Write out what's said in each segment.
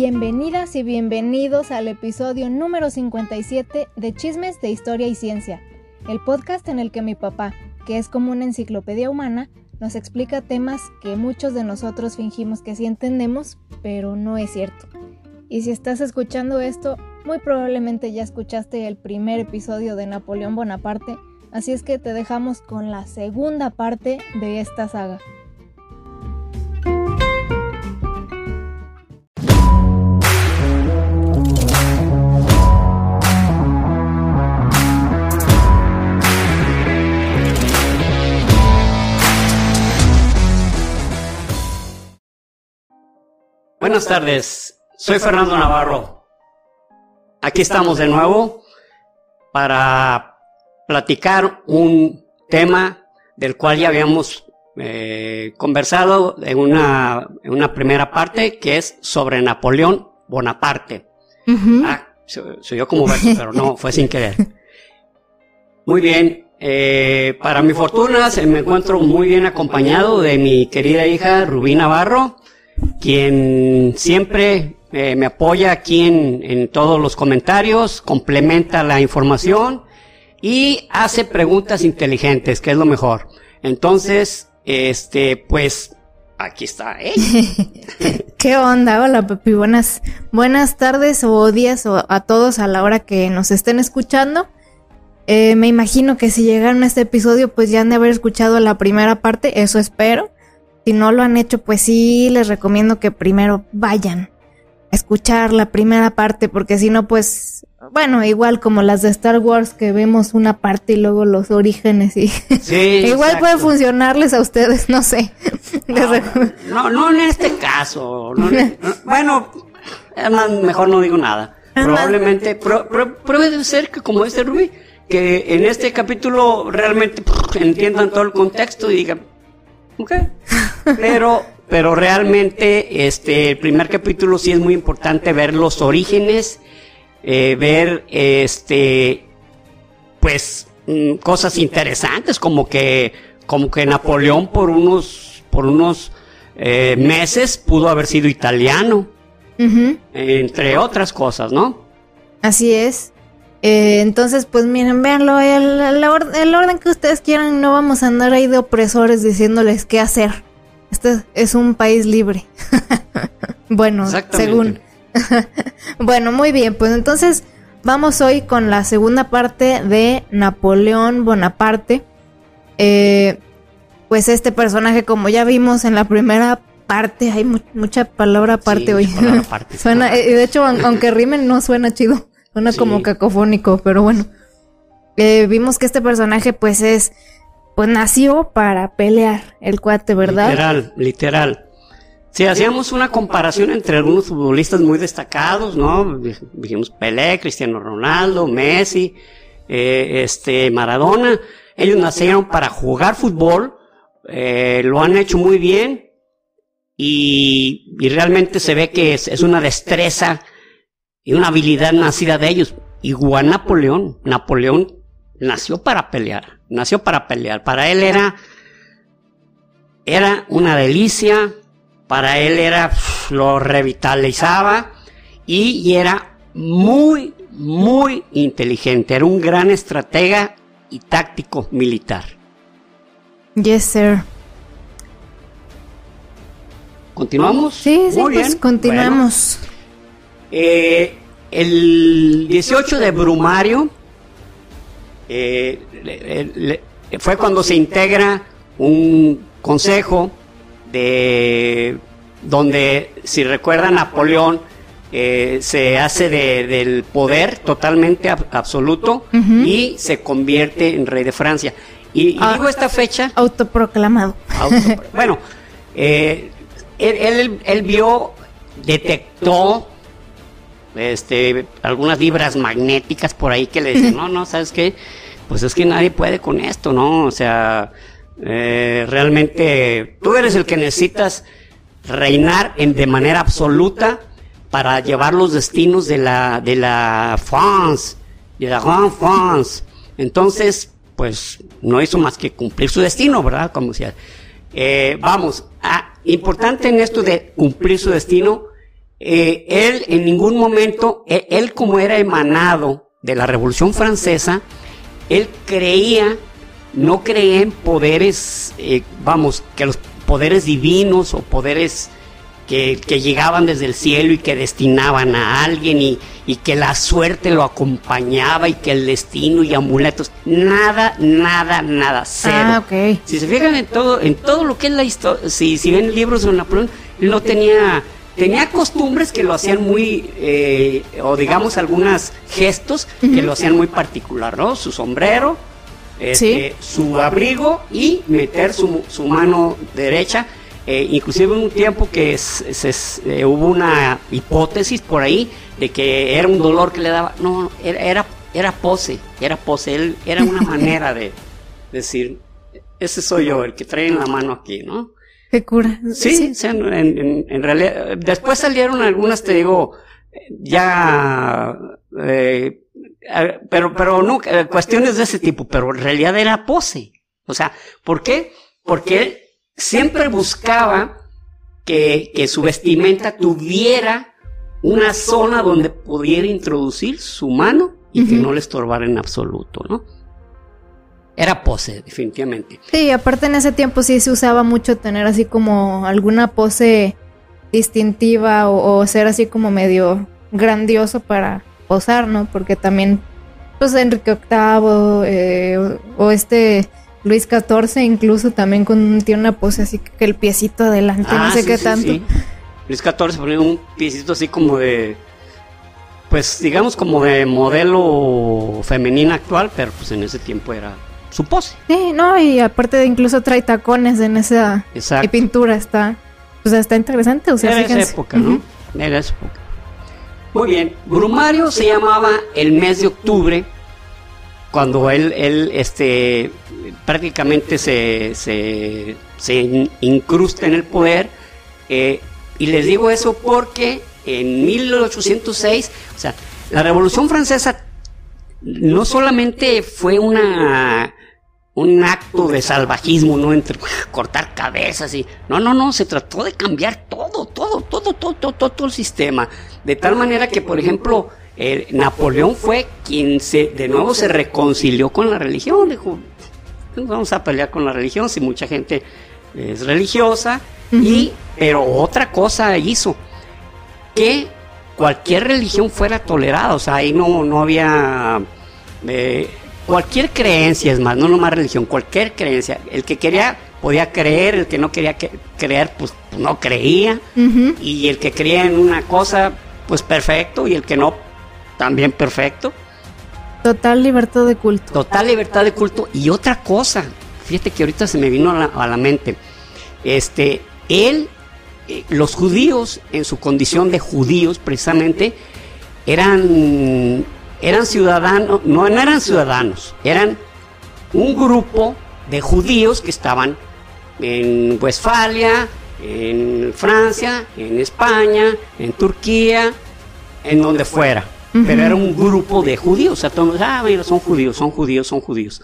Bienvenidas y bienvenidos al episodio número 57 de Chismes de Historia y Ciencia, el podcast en el que mi papá, que es como una enciclopedia humana, nos explica temas que muchos de nosotros fingimos que sí entendemos, pero no es cierto. Y si estás escuchando esto, muy probablemente ya escuchaste el primer episodio de Napoleón Bonaparte, así es que te dejamos con la segunda parte de esta saga. Buenas tardes, soy Fernando Navarro. Aquí estamos de nuevo para platicar un tema del cual ya habíamos eh, conversado en una, en una primera parte que es sobre Napoleón Bonaparte. Ah, soy, yo como verso, pero no, fue sin querer. Muy bien, eh, para mi fortuna se me encuentro muy bien acompañado de mi querida hija Rubí Navarro quien siempre eh, me apoya aquí en, todos los comentarios, complementa la información y hace preguntas inteligentes, que es lo mejor. Entonces, este, pues, aquí está ¿eh? ¿Qué onda? Hola, papi. Buenas, buenas tardes o días o a todos a la hora que nos estén escuchando. Eh, me imagino que si llegaron a este episodio, pues ya han de haber escuchado la primera parte, eso espero. Si no lo han hecho, pues sí, les recomiendo que primero vayan a escuchar la primera parte, porque si no, pues, bueno, igual como las de Star Wars, que vemos una parte y luego los orígenes y... Sí, igual puede funcionarles a ustedes, no sé. No, no, en este caso. bueno, además, mejor no digo nada. Probablemente, puede ser que como dice Ruby, que en este capítulo realmente entiendan todo el contexto y digan, ok, pero, pero realmente, este, el primer capítulo sí es muy importante ver los orígenes, eh, ver, este, pues, mm, cosas interesantes, como que, como que Napoleón por unos, por unos eh, meses pudo haber sido italiano, entre otras cosas, ¿no? Así es. Eh, entonces, pues miren, véanlo, el, el, orden que ustedes quieran, no vamos a andar ahí de opresores diciéndoles qué hacer. Este es un país libre. bueno, según. bueno, muy bien, pues entonces vamos hoy con la segunda parte de Napoleón Bonaparte. Eh, pues este personaje, como ya vimos en la primera parte, hay mucha palabra aparte hoy. suena, eh, de hecho, aunque rimen, no suena chido. Suena como cacofónico, pero bueno. Eh, vimos que este personaje, pues es pues nació para pelear el cuate, ¿verdad? Literal, literal. Si hacíamos una comparación entre algunos futbolistas muy destacados, ¿no? Dijimos Pelé, Cristiano Ronaldo, Messi, eh, este, Maradona. Ellos nacieron para jugar fútbol, eh, lo han hecho muy bien y, realmente se ve que es, es, una destreza y una habilidad nacida de ellos. Igual Napoleón. Napoleón nació para pelear nació para pelear. Para él era, era una delicia, para él era, lo revitalizaba y, era muy, muy inteligente. Era un gran estratega y táctico militar. Yes, sir. ¿Continuamos? Sí, sí, pues continuamos. Eh, el 18 de Brumario eh, fue cuando se integra un consejo de donde, si recuerdan, Napoleón eh, se hace del poder totalmente absoluto y se convierte en rey de Francia. Y, ah, digo esta fecha. Autoproclamado. bueno, eh, él, él, vio, detectó este, algunas vibras magnéticas por ahí que le dicen, no, no, ¿sabes qué? Pues es que nadie puede con esto, ¿no? O sea, eh, realmente tú eres el que necesitas reinar en, de manera absoluta para llevar los destinos de la, de la France, de la Grande France. Entonces, pues no hizo más que cumplir su destino, ¿verdad? Como decía. Eh, vamos, ah, importante en esto de cumplir su destino, eh, él en ningún momento, él, él como era emanado de la Revolución Francesa, él creía, no creía en poderes, eh, vamos, que los poderes divinos o poderes que, que llegaban desde el cielo y que destinaban a alguien y, y que la suerte lo acompañaba y que el destino y amuletos, nada, nada, nada, cero. Ah, ok. Si se fijan en todo, en todo lo que es la historia, si, si ven libros de Napoleón, él no tenía, tenía costumbres que lo hacían muy, eh, o digamos algunos gestos que lo hacían muy particular, ¿no? Su sombrero, este, su abrigo y meter su, su mano derecha. Eh, inclusive un tiempo que se- se- eh, hubo una hipótesis por ahí de que era un dolor que le daba. No, era, era, era pose, era pose. Él, era una manera de decir, ese soy yo, el que trae en la mano aquí, ¿no? Qué cura. Sí, o sea, en, en- en realidad. Después salieron algunas, te digo, ya. eh, pero, pero no, eh, cuestiones de ese tipo, pero en realidad era pose. O sea, ¿por qué? Porque él siempre buscaba que, que su vestimenta tuviera una zona donde pudiera introducir su mano y que no le estorbara en absoluto, ¿no? Era pose, definitivamente. Sí, aparte en ese tiempo sí se usaba mucho tener así como alguna pose distintiva o, o ser así como medio grandioso para posar, ¿no? Porque también, pues Enrique VIII eh, o, o este Luis XIV incluso también con, tiene una pose así que el piecito adelante, no Ah, sé sí, qué sí, tanto. sí. Luis XIV ponía un piecito así como de, pues digamos como de modelo femenina actual, pero pues en ese tiempo era su pose. Sí, no, y aparte de incluso trae tacones en esa Exacto. pintura, está, pues está interesante, o sea, Era esa época, ¿no? Era esa época. Muy bien. Brumario se llamaba el mes de octubre, cuando él, él este, prácticamente se, se, se in- incrusta en el poder. eh, y les digo eso porque en 1806, o sea, la Revolución Francesa no solamente fue una un acto de salvajismo, ¿no? Entre cortar cabezas y. No, no, no, se trató de cambiar todo, todo, todo, todo, todo, todo, todo el sistema. De tal manera que, por ejemplo, eh, Napoleón fue quien se, de nuevo se reconcilió con la religión. Dijo, "No vamos a pelear con la religión si mucha gente es religiosa. y, pero otra cosa hizo, que cualquier religión fuera tolerada, o sea, ahí no, no había eh, cualquier creencia, es más, no nomás religión, cualquier creencia, el que quería podía creer, el que no quería que- creer, pues no creía, y el que creía en una cosa, pues perfecto, y el que no, también perfecto. Total libertad de culto. Total libertad de culto. Y otra cosa, fíjate que ahorita se me vino a la, a la mente. Este, él, eh, los judíos, en su condición de judíos, precisamente, eran, eran ciudadanos, no, no eran ciudadanos, eran un grupo de judíos que estaban en Westfalia, en Francia, en España, en Turquía, en donde fuera. Pero era un grupo de judíos. O sea, todos, ah, mira, son judíos, son judíos, son judíos.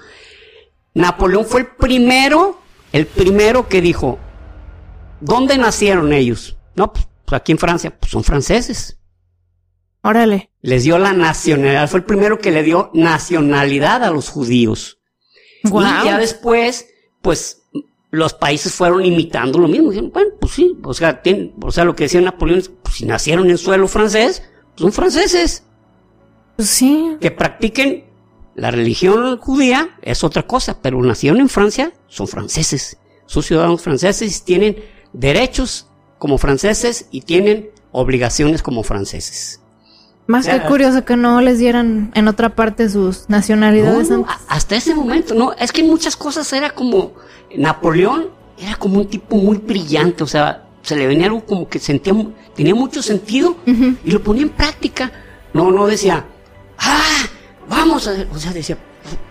Napoleón fue el primero, el primero que dijo, ¿dónde nacieron ellos? No, pues aquí en Francia, pues son franceses. Órale. Les dio la nacionalidad, fue el primero que le dio nacionalidad a los judíos. Guau. Y ya después, pues los países fueron imitando lo mismo. Dijeron, bueno, pues sí, o sea, tienen- o sea, lo que decía Napoleón es, pues, si nacieron en suelo francés, pues son franceses. Pues sí. Que practiquen la religión judía es otra cosa, pero nacieron en Francia, son franceses. Son ciudadanos franceses y tienen derechos como franceses y tienen obligaciones como franceses. Más que curioso que no les dieran en otra parte sus nacionalidades No, no, antes. a- hasta ese momento, no, es que en muchas cosas era como Napoleón era como un tipo muy brillante, o sea, se le venía algo como que sentía tenía mucho sentido y lo ponía en práctica. No, no decía, ah, vamos a, o sea, decía,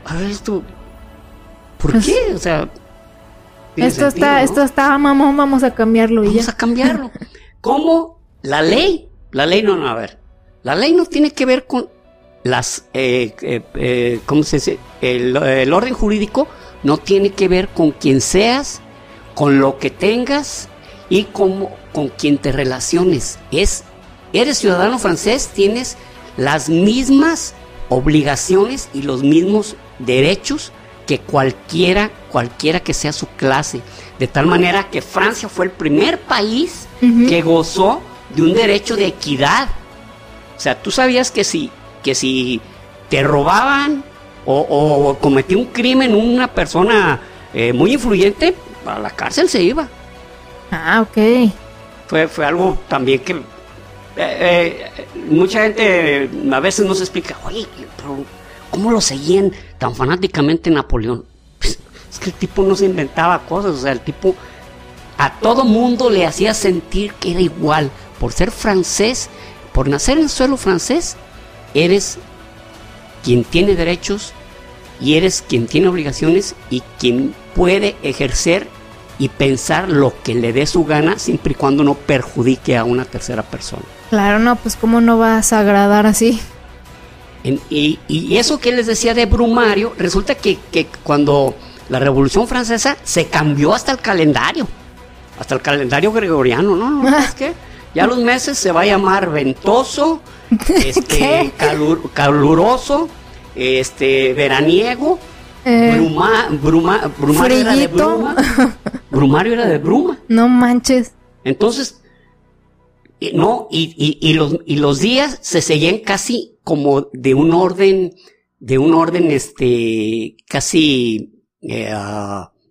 a ver esto, ¿por Pues- qué? O sea, Esto sentido, está, ¿no? esto está mamón, vamos a cambiarlo y Vamos ya. a cambiarlo. ¿Cómo? La ley. La ley no, no, a ver. La ley no tiene que ver con las, eh, eh, eh, ¿cómo se dice? El, el orden jurídico no tiene que ver con quien seas, con lo que tengas y con, con quien te relaciones. Es eres ciudadano francés, tienes las mismas obligaciones y los mismos derechos que cualquiera, cualquiera que sea su clase. De tal manera que Francia fue el primer país que gozó de un derecho de equidad. O sea, tú sabías que si, que si te robaban o, o cometía un crimen una persona eh, muy influyente, a la cárcel se iba. Ah, ok. Fue, fue algo también que eh, eh, mucha gente a veces no se explica, oye, pero ¿cómo lo seguían tan fanáticamente Napoleón? Pues, es que el tipo no se inventaba cosas, o sea, el tipo a todo mundo le hacía sentir que era igual. Por ser francés, por nacer en suelo francés, eres quien tiene derechos y eres quien tiene obligaciones y quien puede ejercer y pensar lo que le dé su gana siempre y cuando no perjudique a una tercera persona. Claro, no, pues cómo no vas a agradar así. y, y, eso que les decía de Brumario, resulta que, que, cuando la Revolución Francesa se cambió hasta el calendario, hasta el calendario gregoriano, ¿no? no es que ya los meses se va a llamar ventoso, este, caluroso, este, veraniego, eh, bruma, bruma, brumario era de bruma. brumario era de bruma. No manches. Entonces, no, y, y, los, y los días se seguían casi como de un orden, de un orden, este, casi eh,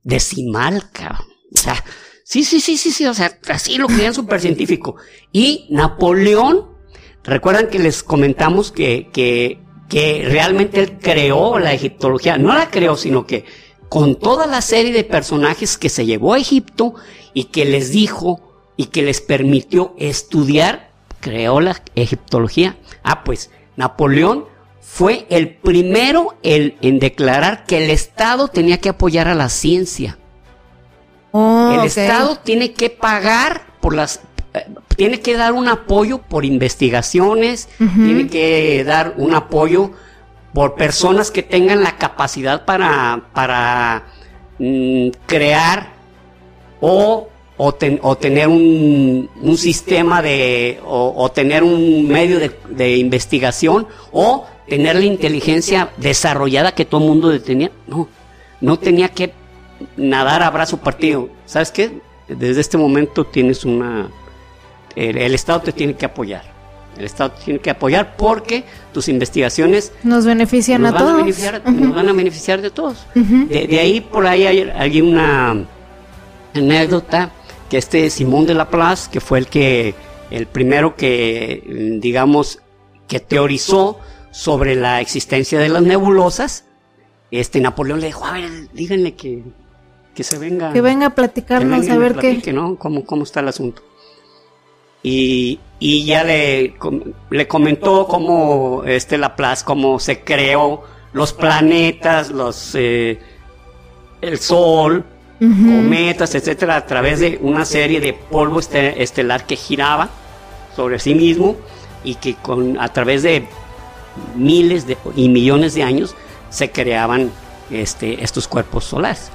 decimal, cabrón. O sea, sí, sí, sí, sí, sí, o sea, así lo creían súper científico. Y Napoleón, recuerdan que les comentamos que, que que realmente él creó la egiptología. No la creó, sino que con toda la serie de personajes que se llevó a Egipto y que les dijo y que les permitió estudiar, creó la egiptología. Ah, pues Napoleón fue el primero en declarar que el Estado tenía que apoyar a la ciencia. Oh, el Estado tiene que pagar por las tiene que dar un apoyo por investigaciones, tiene que dar un apoyo por personas que tengan la capacidad para, para mm, crear o, o, tener un, un, sistema de, o, tener un medio de, de, investigación o tener la inteligencia desarrollada que todo el mundo tenía. No, no tenía que nadar a brazo partido. ¿Sabes qué? Desde este momento tienes una el, Estado te tiene que apoyar. El Estado te tiene que apoyar porque tus investigaciones nos benefician a todos. Nos van a beneficiar de todos. de, ahí por ahí hay, una anécdota que este Simón de Laplace, que fue el que el primero que digamos que teorizó sobre la existencia de las nebulosas, este Napoleón le dijo, a ver, díganle que, que se venga. Que venga a platicarnos a ver qué. ¿no? ¿Cómo, ¿Cómo está el asunto? y, y ya le, le comentó cómo este Laplace, cómo se creó los planetas, los eh, el Sol, cometas, etcétera, a través de una serie de polvo este, estelar que giraba sobre sí mismo y que con a través de miles de, y millones de años se creaban este, estos cuerpos solares.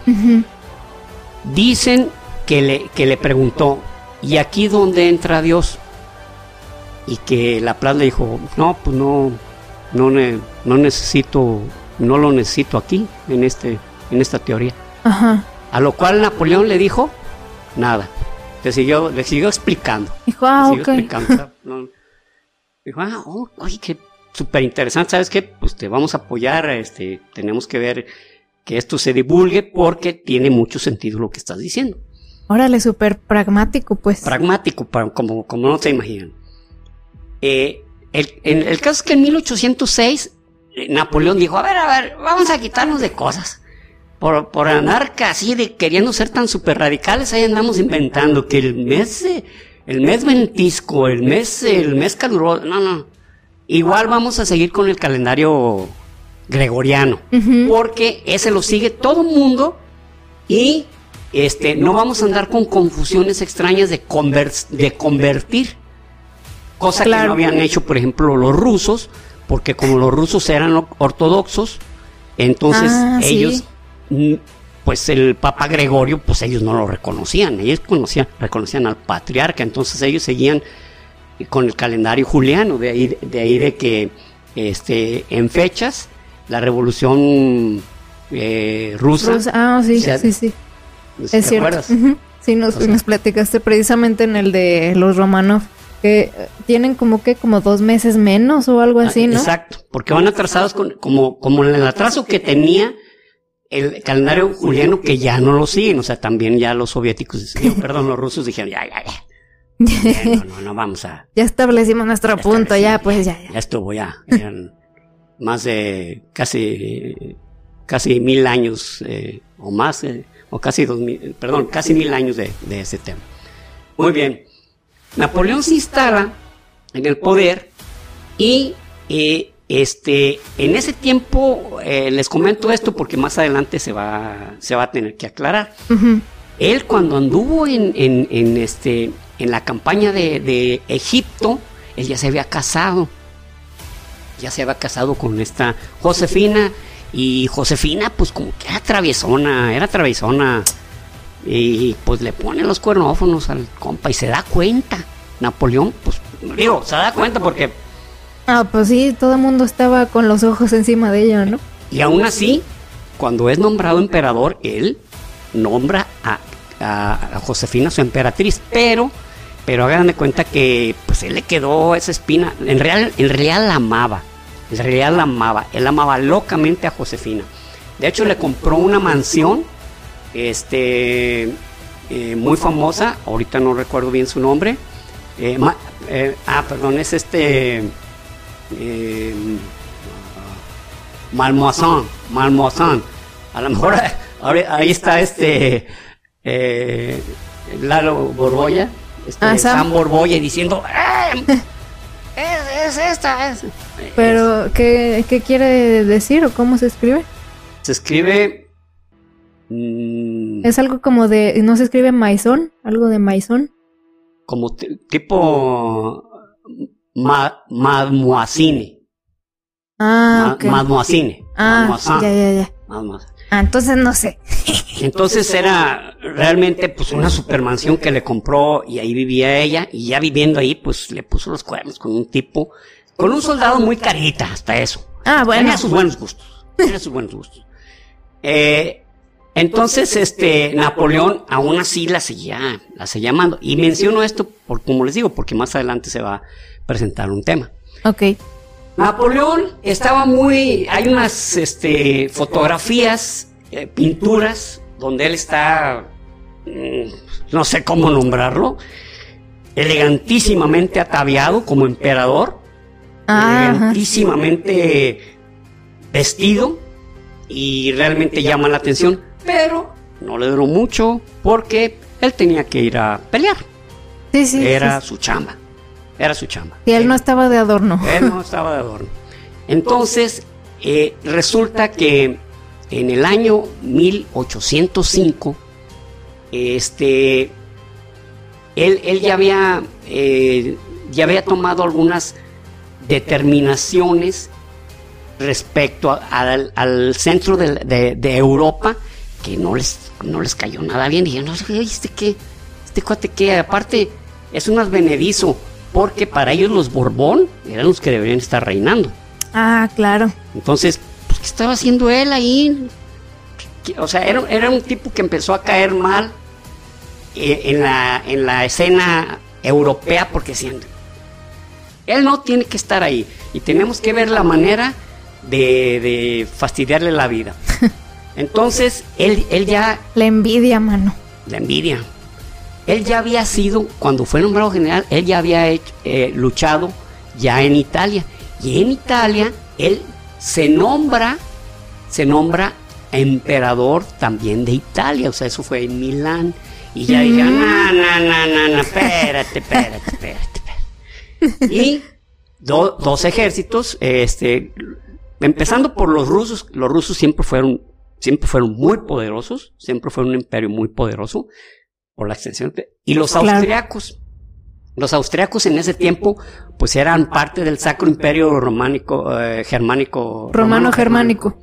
Dicen que le, que le preguntó, y aquí donde entra Dios. Y que Laplace le dijo, no, pues no, no, no necesito, no lo necesito aquí, en, este, en esta teoría. A lo cual Napoleón le dijo, nada. Le siguió, le siguió explicando. Dijo, ah, le explicando. dijo, ah, oh, oye, qué súper interesante, ¿sabes qué? Pues te vamos a apoyar, este, tenemos que ver que esto se divulgue porque tiene mucho sentido lo que estás diciendo. Órale, súper pragmático, pues. Pragmático, como, como no se imaginan. Eh, el, el caso es que en 1806 eh, Napoleón dijo, a ver, a ver, vamos a quitarnos de cosas. Por, por andar casi de queriendo ser tan súper radicales, ahí andamos inventando que el mes, el mes ventisco, el mes, el mes caluroso, no, no. Igual vamos a seguir con el calendario gregoriano, porque ese lo sigue todo el mundo y este, no vamos a andar con confusiones extrañas de, de convertir, cosa que no habían hecho, por ejemplo, los rusos, porque como los rusos eran ortodoxos, entonces ah, ellos, mm, pues el Papa Gregorio, pues ellos no lo reconocían, ellos conocían, reconocían al patriarca, entonces ellos seguían con el calendario juliano, de ahí de, ahí de que este, en fechas la revolución eh, rusa. Ah, sí, sí, sí. es cierto. Sí, nos, nos, platicaste precisamente en el de los Romanov, que tienen como que como dos meses menos o algo así, ¿no? Exacto, porque van atrasados con, como, como en el atraso que tenía el calendario juliano que ya no lo siguen, o sea, también ya los soviéticos, perdón, los rusos dijeron, ya, ya, ya. No, no, no, vamos a. Ya establecimos nuestro punto, ya, pues ya, ya. Ya estuvo, ya. Más de casi, casi mil años eh, o más, eh, o casi dos mil, perdón, casi mil años de, de ese tema. Muy bien. Napoleón se instala en el poder y eh, este, en ese tiempo, eh, les comento esto porque más adelante se va, se va a tener que aclarar. Él cuando anduvo en, en, este, en la campaña de, de, Egipto, él ya se había casado. Ya se había casado con esta Josefina. Y Josefina, pues como que era traviesona, era traviesona. Y pues le pone los cuernófonos al compa y se da cuenta. Napoleón, pues digo, se da cuenta porque Ah, pues sí, todo el mundo estaba con los ojos encima de ella, ¿no? Y aún así, cuando es nombrado emperador, él nombra a, Josefina su emperatriz, pero, pero hagan de cuenta que pues él le quedó esa espina, en real, en realidad la amaba, en realidad la amaba, él amaba locamente a Josefina. De hecho, le compró una mansión, este, eh, muy famosa, ahorita no recuerdo bien su nombre, eh, eh, ah, perdón, es este Malmoazán, Malmoazán. A lo mejor ahí está este Lalo Borboya, este, ah, Sam. Borboya diciendo ¡Eh! es, esta, es. Pero, ¿qué, ¿qué, quiere decir o cómo se escribe? Se escribe. Mm, es algo como de. ¿No se escribe maizón? ¿Algo de maizón? Como tipo. Mademoisine. Ah, okay. Mademoisine. Ah, ya, ya, ya. Ah, entonces no sé. entonces era realmente pues una supermansión que le compró y ahí vivía ella y ya viviendo ahí pues le puso los cuernos con un tipo, con un soldado muy carita hasta eso. Ah, bueno. Tenía sus buenos gustos. Tenía sus buenos gustos. Eh, entonces, este, Napoleón aún así la seguía, la seguía amando. Y menciono esto, por, como les digo, porque más adelante se va, presentar un tema. Ok. Napoleón estaba muy, hay unas este, fotografías, eh, pinturas, donde él está, mm, no sé cómo nombrarlo, elegantísimamente ataviado como emperador, ah, elegantísimamente vestido y realmente llama la atención, pero no le duró mucho porque él tenía que ir a pelear. Sí, sí, Era su chamba. Era su chamba. Y él no estaba de adorno. Él no estaba de adorno. Entonces, eh, resulta que en el año 1805, este, él, ya, había, eh, ya había tomado algunas determinaciones respecto al, centro de, Europa que no les, no les cayó nada bien. Y no, ¿este qué? Este cuate que aparte es un advenedizo porque para ellos los Borbón eran los que deberían estar reinando. Ah, claro. Entonces, pues, ¿qué estaba haciendo él ahí? O sea, era, un tipo que empezó a caer mal eh, en, la, en la escena europea porque siendo él no tiene que estar ahí y tenemos que ver la manera de, de fastidiarle la vida. Entonces, él, él ya... La envidia, mano. La envidia. Él ya había sido, cuando fue nombrado general, él ya había eh, luchado ya en Italia. Y en Italia, él se nombra, se nombra emperador también de Italia. O sea, eso fue en Milán. Y ya mm. no, no, no, no, no, espérate, espérate, espérate, espérate. Y dos ejércitos, este, empezando por los rusos, los rusos siempre fueron, siempre fueron muy poderosos, siempre fueron un imperio muy poderoso por la extensión. Y los austriacos. Los austriacos en ese tiempo, pues eran parte del Sacro Imperio Románico, eh, Germánico. Romano, Germánico.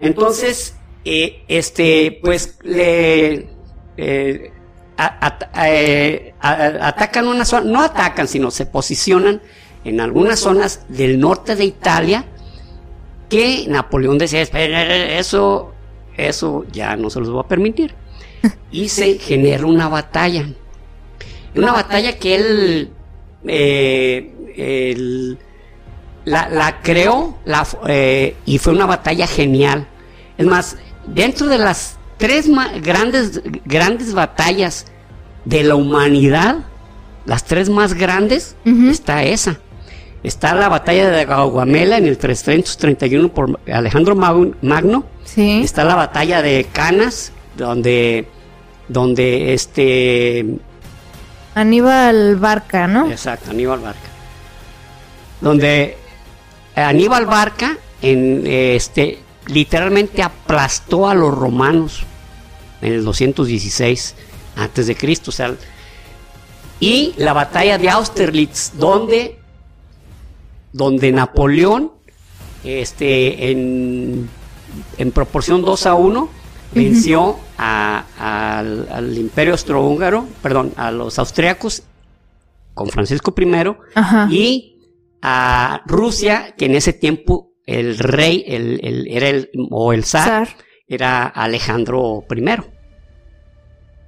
Entonces, eh, este, pues le, eh, eh, atacan una zona, no atacan, sino se posicionan en algunas zonas del norte de Italia que Napoleón decía, eso, eso ya no se los voy a permitir. Y se genera una batalla. Una batalla que él, eh, la, creó la, eh, y fue una batalla genial. Es más, dentro de las tres grandes, grandes batallas de la humanidad, las tres más grandes, está esa. Está la batalla de Gaugamela en el 331 por Alejandro Magno. Sí. Está la batalla de Canas, donde, donde este... Aníbal Barca, ¿no? Exacto, Aníbal Barca. Donde Aníbal Barca en este literalmente aplastó a los romanos en el 216 antes de Cristo, o sea, y la batalla de Austerlitz, donde, donde Napoleón, este, en, en proporción 2 a 1, venció al, imperio austrohúngaro, perdón, a los austriacos con Francisco I y a Rusia, que en ese tiempo el rey, el, era el, o el zar, era Alejandro I.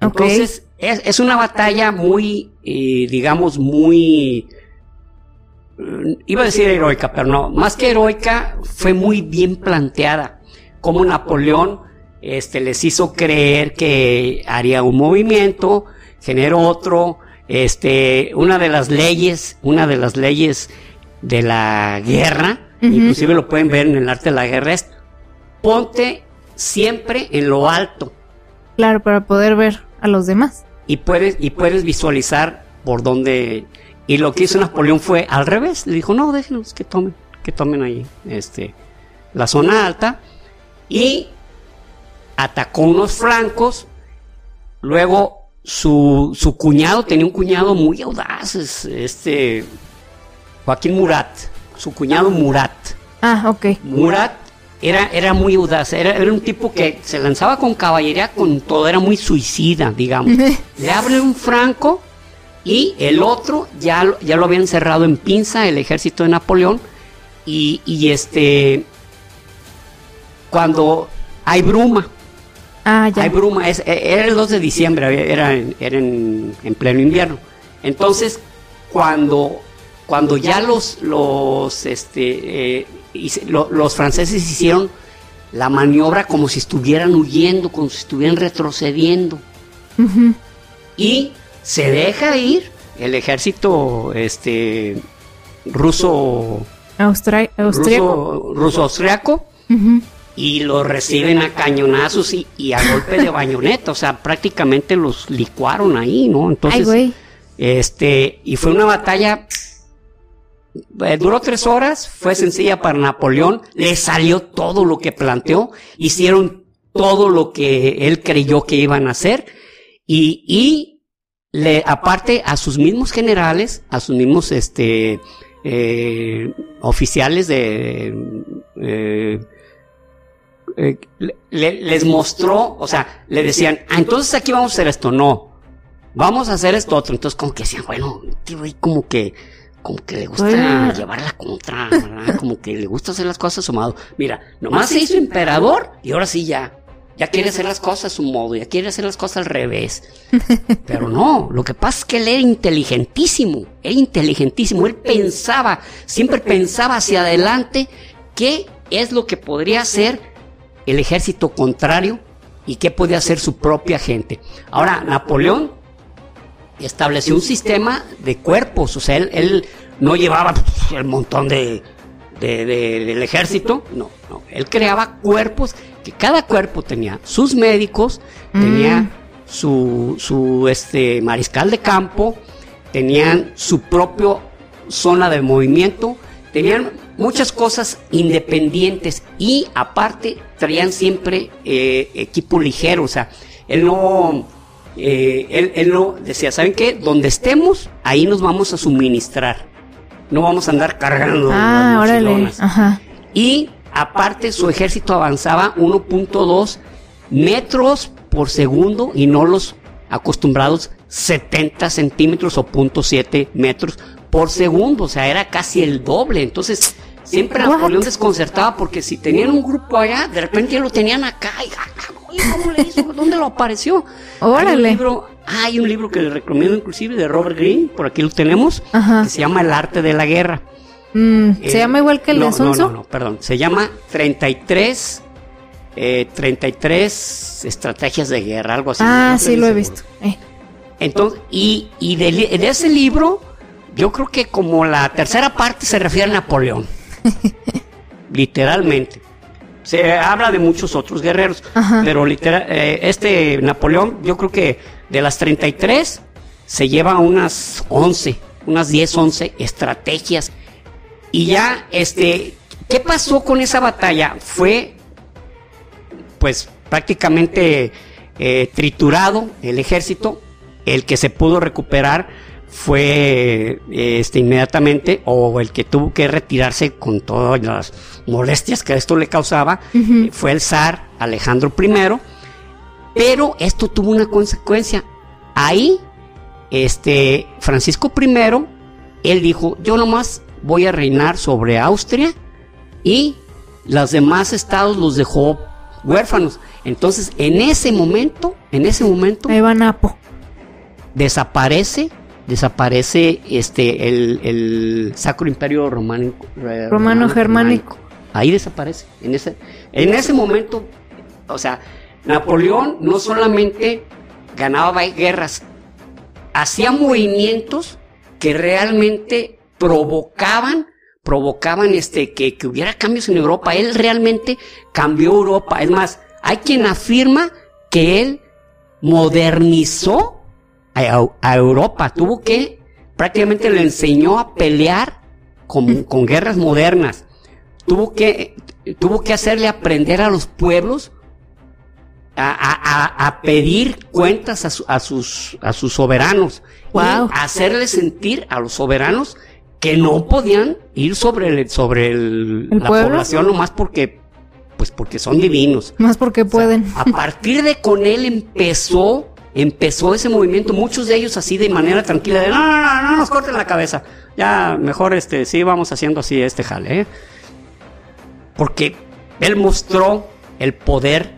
Entonces, es, una batalla muy, eh, digamos, muy, mm, iba a decir heroica, pero no, más que heroica, fue muy bien planteada. Como Napoleón este, les hizo creer que haría un movimiento, generó otro, este, una de las leyes, una de las leyes de la guerra, inclusive lo pueden ver en el arte de la guerra, es ponte siempre en lo alto. Claro, para poder ver a los demás. Y puedes, y puedes visualizar por dónde. Y lo que hizo Napoleón fue al revés. Le dijo, no, déjenos que tomen, que tomen ahí este, la zona alta. Y atacó unos flancos. Luego su, su cuñado tenía un cuñado muy audaz, este Joaquín Murat, su cuñado Murat. Ah, ok. Murat era, era muy audaz, era, era, un tipo que se lanzaba con caballería con todo, era muy suicida, digamos. Le abre un franco y el otro ya, ya lo habían cerrado en pinza, el ejército de Napoleón, y, y este, cuando hay bruma, ah, ya. hay bruma, es, e, era el 2 de diciembre, era, era en, en pleno invierno. Entonces, cuando cuando ya los, los, este, eh, los franceses hicieron la maniobra como si estuvieran huyendo, como si estuvieran retrocediendo. Y se deja ir el ejército este, ruso, austriaco, ruso, austriaco y lo reciben a cañonazos y, a golpe de bañoneta, o sea, prácticamente los licuaron ahí, ¿no? Entonces, este, y fue una batalla eh, duró tres horas, fue sencilla para Napoleón, le salió todo lo que planteó, hicieron todo lo que él creyó que iban a hacer y, y le, aparte a sus mismos generales, a sus mismos este, eh, oficiales de... Eh, les mostró, o sea, le decían, ah, entonces aquí vamos a hacer esto, no, vamos a hacer esto otro, entonces como que decían, bueno, tío, como que como que le gusta llevar la contra, ¿verdad? Como que le gusta hacer las cosas a su modo. Mira, nomás se hizo emperador y ahora sí ya. Ya quiere hacer las cosas a su modo, ya quiere hacer las cosas al revés. Pero no, lo que pasa es que él era inteligentísimo, era inteligentísimo. Él pensaba, siempre pensaba hacia adelante qué es lo que podría hacer el ejército contrario y qué podía hacer su propia gente. Ahora, Napoleón estableció un sistema de cuerpos, o sea, él, no llevaba el montón de, del ejército, no, no, él creaba cuerpos, que cada cuerpo tenía sus médicos, tenía mm. su, su este, mariscal de campo, tenían su propio zona de movimiento, tenían muchas cosas independientes y aparte traían siempre eh, equipo ligero, o sea, él no eh, él, él no decía, ¿saben qué? Donde estemos, ahí nos vamos a suministrar. No vamos a andar cargando. Ah, órale. Ajá. Y aparte su ejército avanzaba 1.2 metros por segundo y no los acostumbrados 70 centímetros o 0.7 metros por segundo, o sea, era casi el doble. Entonces, siempre Napoleón desconcertaba porque si tenían un grupo allá, de repente ya lo tenían acá y ah, ¿cómo le hizo? ¿Dónde lo apareció? Órale. Hay un libro, hay un libro que les recomiendo inclusive de Robert Greene, por aquí lo tenemos, que se llama El arte de la guerra. Mm, ¿Se Eh, llama igual que el no, de Sun no, no, no, perdón. Se llama 33, eh, 33 estrategias de guerra, algo así. Ah, No sí, lo he visto. Eh. Entonces, y, y de, de ese libro, yo creo que como la tercera parte se refiere a Napoleón. Literalmente. Se habla de muchos otros guerreros, Ajá. pero literal, eh, este Napoleón, yo creo que de las 33 se lleva unas 11, unas 10, 11 estrategias. Y ya, este, ¿qué pasó con esa batalla? Fue, pues, prácticamente eh, triturado el ejército. El que se pudo recuperar fue este, inmediatamente, o el que tuvo que retirarse con todas las molestias que esto le causaba, fue el zar Alejandro I. Pero esto tuvo una consecuencia. Ahí, este, Francisco I, él dijo, yo nomás voy a reinar sobre Austria y los demás estados los dejó huérfanos. Entonces, en ese momento, en ese momento, Ahí va Napo. desaparece, desaparece este el, el Sacro Imperio Románico, eh, Romano germánico. Ahí desaparece. En ese, en ese momento, o sea, Napoleón no solamente ganaba guerras, hacía movimientos que realmente provocaban provocaban este que, que hubiera cambios en Europa. Él realmente cambió Europa. Es más, hay quien afirma que él modernizó a, a Europa. Tuvo que, prácticamente le enseñó a pelear con, con guerras modernas. Tuvo que, tuvo que hacerle aprender a los pueblos a, a- a- pedir cuentas a, su- a sus, a sus soberanos. Wow. Y hacerle sentir a los soberanos que no podían ir sobre, el, sobre el- ¿El la pueblo? población nomás porque, pues porque son divinos. Más porque pueden. A partir de con él empezó, empezó ese movimiento, muchos de ellos así de manera tranquila, de no, no, no, no nos corten la cabeza. Ya, mejor este, sí vamos haciendo así este jale, ¿eh? Porque él mostró el poder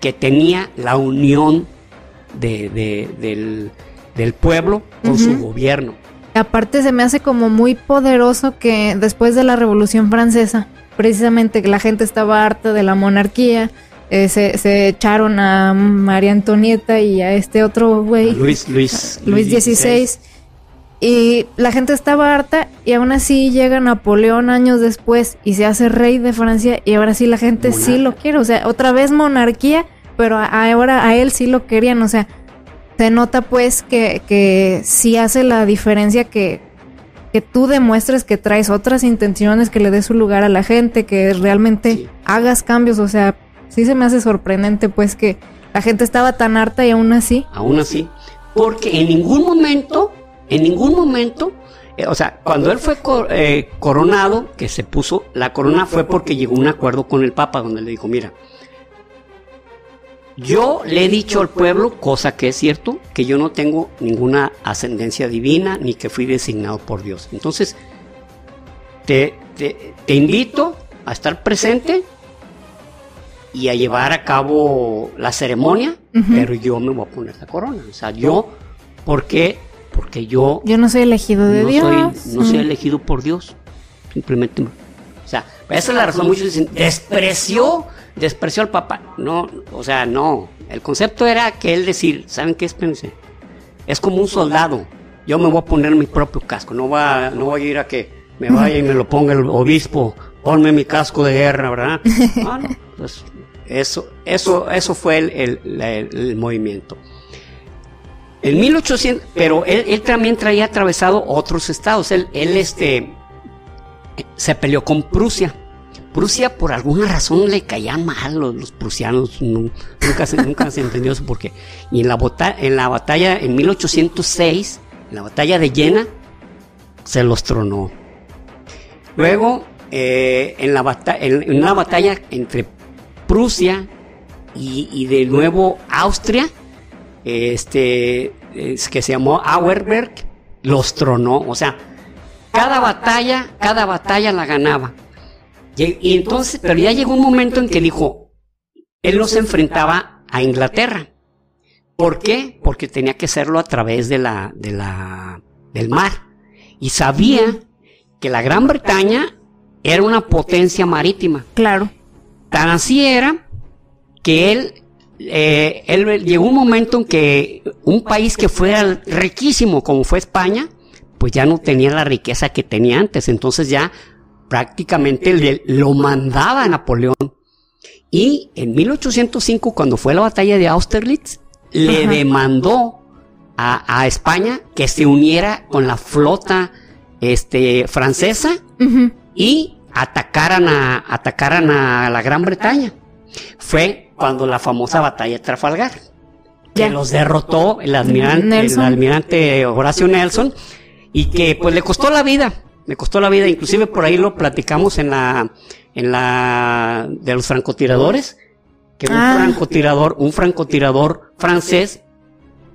que tenía la unión de, de- del, del pueblo con su gobierno. Aparte se me hace como muy poderoso que después de la Revolución Francesa, precisamente que la gente estaba harta de la monarquía, eh, se, se echaron a María Antonieta y a este otro güey, Luis, Luis, Luis XVI, y la gente estaba harta y aún así llega Napoleón años después y se hace rey de Francia y ahora sí la gente sí lo quiere, o sea, otra vez monarquía, pero ahora a él sí lo querían, o sea, se nota pues que, que sí hace la diferencia que, que tú demuestres que traes otras intenciones, que le des su lugar a la gente, que realmente Sí. hagas cambios, o sea, sí se me hace sorprendente pues que la gente estaba tan harta y aún así. aún así, porque en ningún momento, en ningún momento, eh, o sea, cuando él fue eh, coronado, que se puso la corona fue porque llegó un acuerdo con el Papa, donde le dijo, mira, yo le he dicho al pueblo, cosa que es cierto, que yo no tengo ninguna ascendencia divina, ni que fui designado por Dios. Entonces, te, te- te invito a estar presente y a llevar a cabo la ceremonia, pero yo me voy a poner la corona. O sea, yo, ¿por qué? Porque yo Yo no soy elegido de no, Dios. soy, no soy elegido por Dios. Simplemente. O sea, esa es la razón. Muchos dicen, despreció, despreció al Papa. No, o sea, no. El concepto era que él decir, ¿saben qué? Espérense. Es como un soldado. Yo me voy a poner mi propio casco. No voy a, no voy a ir a que me vaya y me lo ponga el obispo. Ponme mi casco de guerra, ¿verdad? No, no. Pues eso, eso, eso fue el, el- movimiento. En 1800, pero él, también traía atravesado otros estados. Él, él este, se peleó con Prusia. Prusia por alguna razón le caían mal los, los prusianos. nu- nunca, se, nunca se entendió eso por qué. Y en la, bota- en la batalla en 1806, en la batalla de Jena, se los tronó. Luego, eh, en, la bata- en una batalla entre Prusia y, de nuevo Austria, este, es que se llamó Auerberg, los tronó. O sea, cada batalla, cada batalla la ganaba. Y, y entonces, pero ya llegó un momento en que dijo, él no se enfrentaba a Inglaterra. ¿Por qué? Porque tenía que hacerlo a través de la, de la, del mar. Y sabía que la Gran Bretaña era una potencia marítima. Claro. Tan así era que él, eh, él llegó un momento en que un país que fuera riquísimo como fue España, pues ya no tenía la riqueza que tenía antes. Entonces ya prácticamente le- lo mandaba a Napoleón. Y en 1805, cuando fue la batalla de Austerlitz, le Ajá. demandó a, a España que se uniera con la flota este, francesa y atacaran a, atacaran a la Gran Bretaña. Fue cuando la famosa batalla de Trafalgar, que Ya. los derrotó el almirante, el almirante Horacio Nelson y que pues le costó la vida, le costó la vida, inclusive por ahí lo platicamos en la en la de los francotiradores, que un Ah. francotirador, un francotirador francés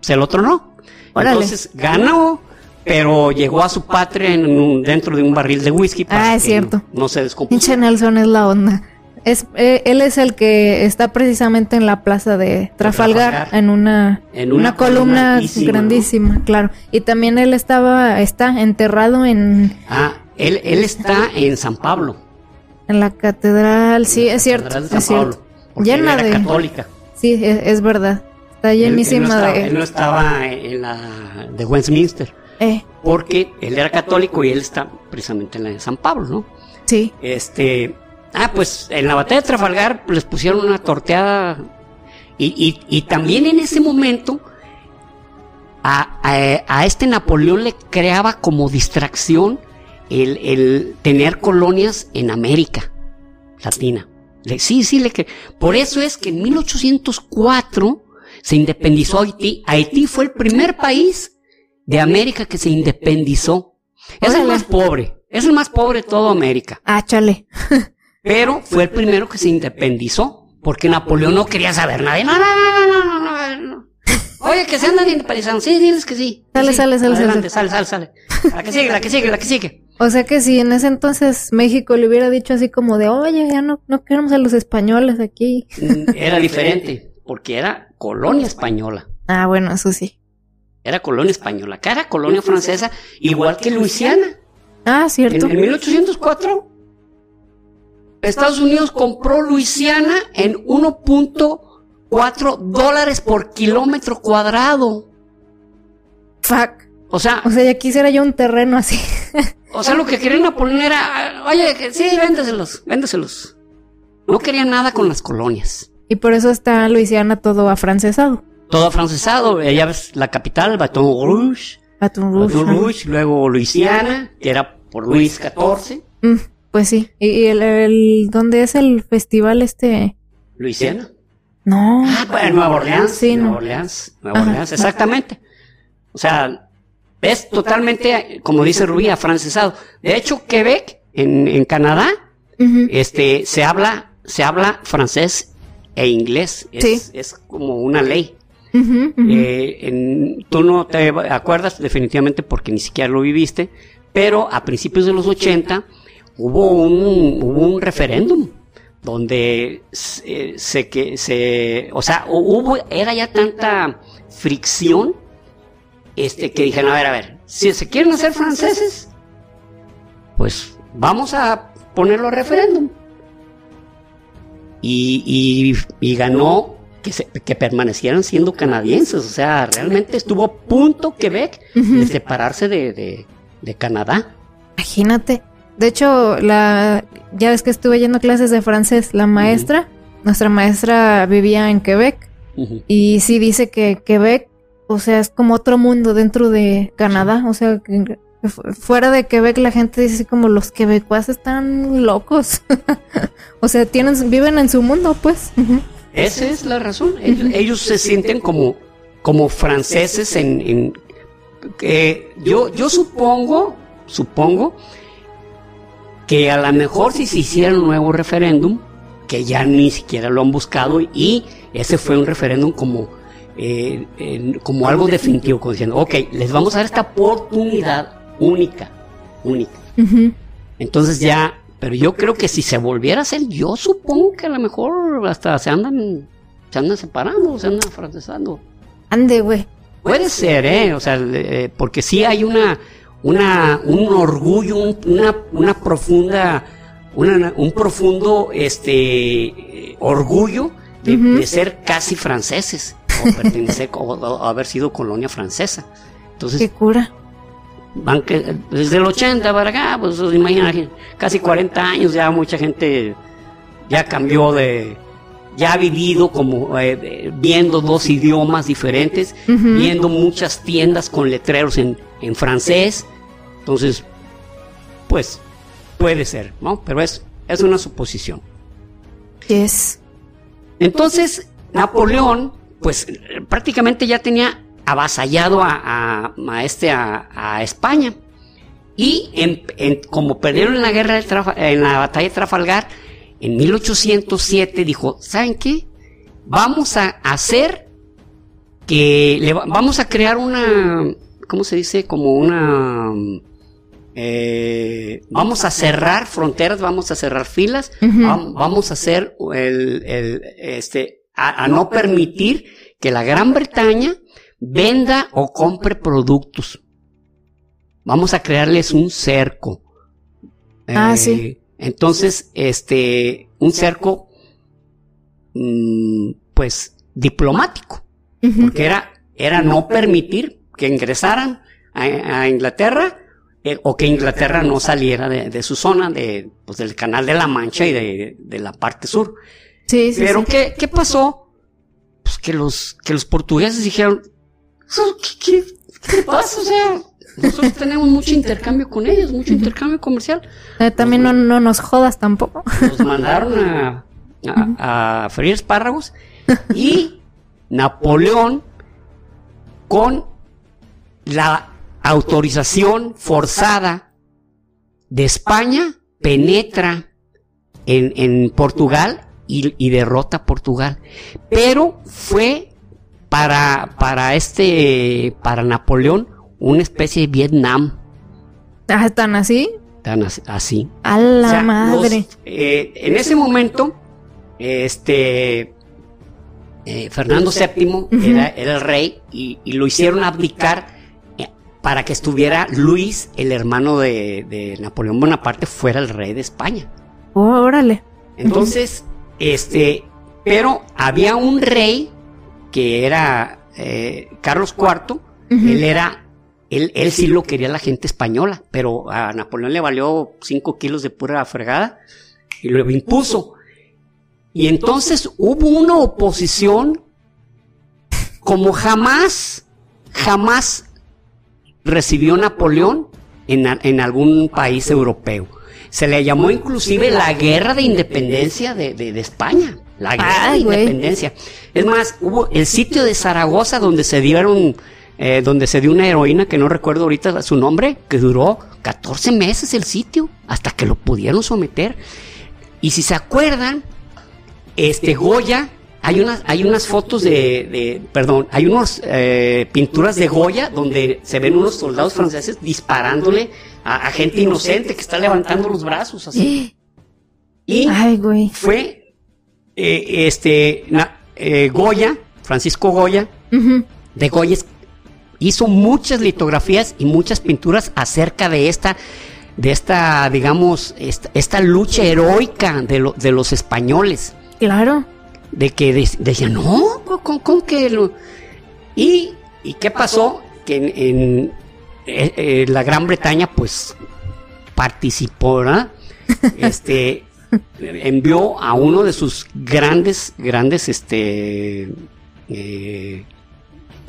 se lo tronó. Órale. Entonces ganó, pero llegó a su patria en un- dentro de un barril de whisky para Ah, es que cierto. No, no se descompuso. Pinche Nelson es la onda. Es, eh, él es el que está precisamente en la plaza de Trafalgar, Trafalgar. en una, En una columna, grandísima, claro. Y también él estaba, está enterrado en, Ah, él, él está en San Pablo. en la catedral, sí, es cierto, Catedral de San es. Pablo, Llena era de, católica. sí, es, es verdad. Está Él- él no llenísima estaba- de, Él no estaba en la de Westminster, eh, porque él era católico y él está precisamente en la de San Pablo, ¿no? sí, Este, ah, pues en la batalla de Trafalgar les pusieron una torteada y, y- y también en ese momento a, a- a este Napoleón le creaba como distracción el, el tener colonias en América Latina. Le- sí, sí, le cre- por eso es que en 1804 se independizó Haití. Haití fue el primer país de América que se independizó. Es el más pobre, es el más pobre de toda América. ah, chale. Pero fue el primero que se independizó, porque Napoleón no quería saber nada. No, no, no, no, no, no. Oye, que se andan independizando. Sí, diles que sí. Sale, sí. sale, sale, Adelante, sale, sale, sale. La que sigue, la que sigue, la que sigue. O sea que si en ese entonces México le hubiera dicho así como de, oye, ya no, no queremos a los españoles aquí. Mm, Era diferente, porque era colonia española. Ah, bueno, eso sí. Era colonia española. Acá era colonia francesa, igual que Luisiana. Ah, En, cierto. en 1804, Estados Unidos compró Luisiana en 1.4 dólares por kilómetro cuadrado. Fuck. O sea, O sea, ya quisiera yo un terreno así. o sea, lo que quería Napoleón era, oye, que sí, véndeselos, véndeselos. No quería nada con las colonias. y por eso está Luisiana todo afrancesado. Todo afrancesado, ya ves, la capital, Baton Rouge, Baton Rouge. Baton. Rouge, luego Luisiana, que era por Luis XIV, Mm, pues sí. ¿Y, el, el- dónde es el festival este? Luisiana. No. Ah, bueno, Nueva Orleans. Sí, Nueva no. Orleans. Nueva Ajá. Orleans, exactamente. O sea, es totalmente, como dice Rubí, afrancesado. De hecho, Quebec, en, en Canadá, este, se habla, se habla francés e inglés. Es, Sí. es como una ley. Eh, tú no te acuerdas definitivamente porque ni siquiera lo viviste, pero a principios de los 80 hubo un, referéndum donde se, se que se, o sea, hubo, era ya tanta fricción, este, que dijeron, a ver, a ver, si se quieren hacer franceses, pues vamos a ponerlo a referéndum. Y ganó que, se- que permanecieran siendo canadienses, o sea, realmente estuvo a punto Quebec de separarse de, de- de Canadá. Imagínate. De hecho, la ya ves que estuve yendo clases de francés. La maestra, nuestra maestra vivía en Quebec. Y sí dice que Quebec, o sea, es como otro mundo dentro de Canadá. O sea, que fu- fuera de Quebec la gente dice así como los quebecuas están locos. o sea, tienen, viven en su mundo, pues. Esa es la razón. Ellos, ellos se sienten como, como franceses en, en- que yo, yo supongo, supongo que a lo mejor si se hiciera un nuevo referéndum, que ya ni siquiera lo han buscado y ese fue un referéndum como eh, en- como algo definitivo, como diciendo, ok, les vamos a dar esta oportunidad única, única. Entonces ya, pero yo creo que si se volviera a hacer, yo supongo que a lo mejor hasta se andan, se andan separando, se andan francesando. Ande, güey. Puede ser, ¿eh? O sea, eh, porque sí hay una, una, un orgullo, un- una, una profunda, una- un profundo, este, eh, orgullo de, ser casi franceses o pertenecer o, o haber sido colonia francesa. Entonces, Qué cura. Van que, desde el 80 para acá, pues imagínate, casi 40 años ya mucha gente ya cambió de, ya ha vivido como eh, viendo dos idiomas diferentes, viendo muchas tiendas con letreros en, en francés, entonces, pues puede ser, ¿no? Pero es, es una suposición. Yes. Entonces, Napoleón, pues prácticamente ya tenía avasallado a, a- a este, a, a España. Y en- en- como perdieron en la guerra de en la batalla de Trafalgar, en 1807 dijo, ¿saben qué? Vamos a hacer que le va- vamos a crear una, ¿cómo se dice? Como una, eh, vamos a cerrar fronteras, vamos a cerrar filas, vamos a hacer el, el, este, a, a no permitir que la Gran Bretaña venda o compre productos. Vamos a crearles un cerco. Ah, Eh, sí. Entonces, este, un cerco, mm, pues, diplomático porque era, era no permitir que ingresaran a, a Inglaterra eh, o que Inglaterra no saliera de, de su zona, de, pues, del Canal de la Mancha y de, de la parte sur. Sí, sí, Pero sí. ¿qué, qué pasó? Pues que los, que los portugueses dijeron, "¿Eso ¿qué, qué, qué pasa? O sea, nosotros tenemos mucho intercambio con ellos, mucho intercambio comercial. Eh, también no, no nos jodas tampoco. Nos mandaron a, a, a freír espárragos y Napoleón con la autorización forzada de España penetra en, en Portugal y, y derrota a Portugal. Pero fue para, para este, para Napoleón, una especie de Vietnam, Ah, ¿Están así? tan as- así. A la O sea, madre. los- eh, en ese momento, este eh, Fernando VII era, era el rey y, y lo hicieron abdicar eh, para que estuviera Luis, el hermano de, de Napoleón Bonaparte, fuera el rey de España. Oh, órale. Entonces, este, pero había un rey que era eh, Carlos IV, él era, él, él sí lo quería la gente española, pero a Napoleón le valió 5 kilos de pura fregada y lo impuso. Y entonces hubo una oposición como jamás, jamás recibió Napoleón en, en algún país europeo. Se le llamó inclusive la guerra de independencia de, de- de España. La guerra de independencia. Es más, hubo el sitio de Zaragoza donde se dieron, eh, donde se dio una heroína que no recuerdo ahorita su nombre, que duró 14 meses el sitio, hasta que lo pudieron someter. Y si se acuerdan, este Goya, hay unas, hay unas fotos de, de- perdón, hay unas pinturas de Goya donde se ven unos soldados franceses disparándole a, a gente inocente que está levantando los brazos así. Y Ay, güey. fue eh, este na- eh, Goya, Francisco Goya, de Goyes hizo muchas litografías y muchas pinturas acerca de esta, de esta, digamos, esta, esta lucha heroica de, lo- de los españoles, Claro. de que de- decían, no, ¿con, con que lo-?" Y, ¿y qué pasó? Que en, en, eh, eh, la Gran Bretaña, pues, participó, ¿verdad? Este, envió a uno de sus grandes, grandes, este, eh,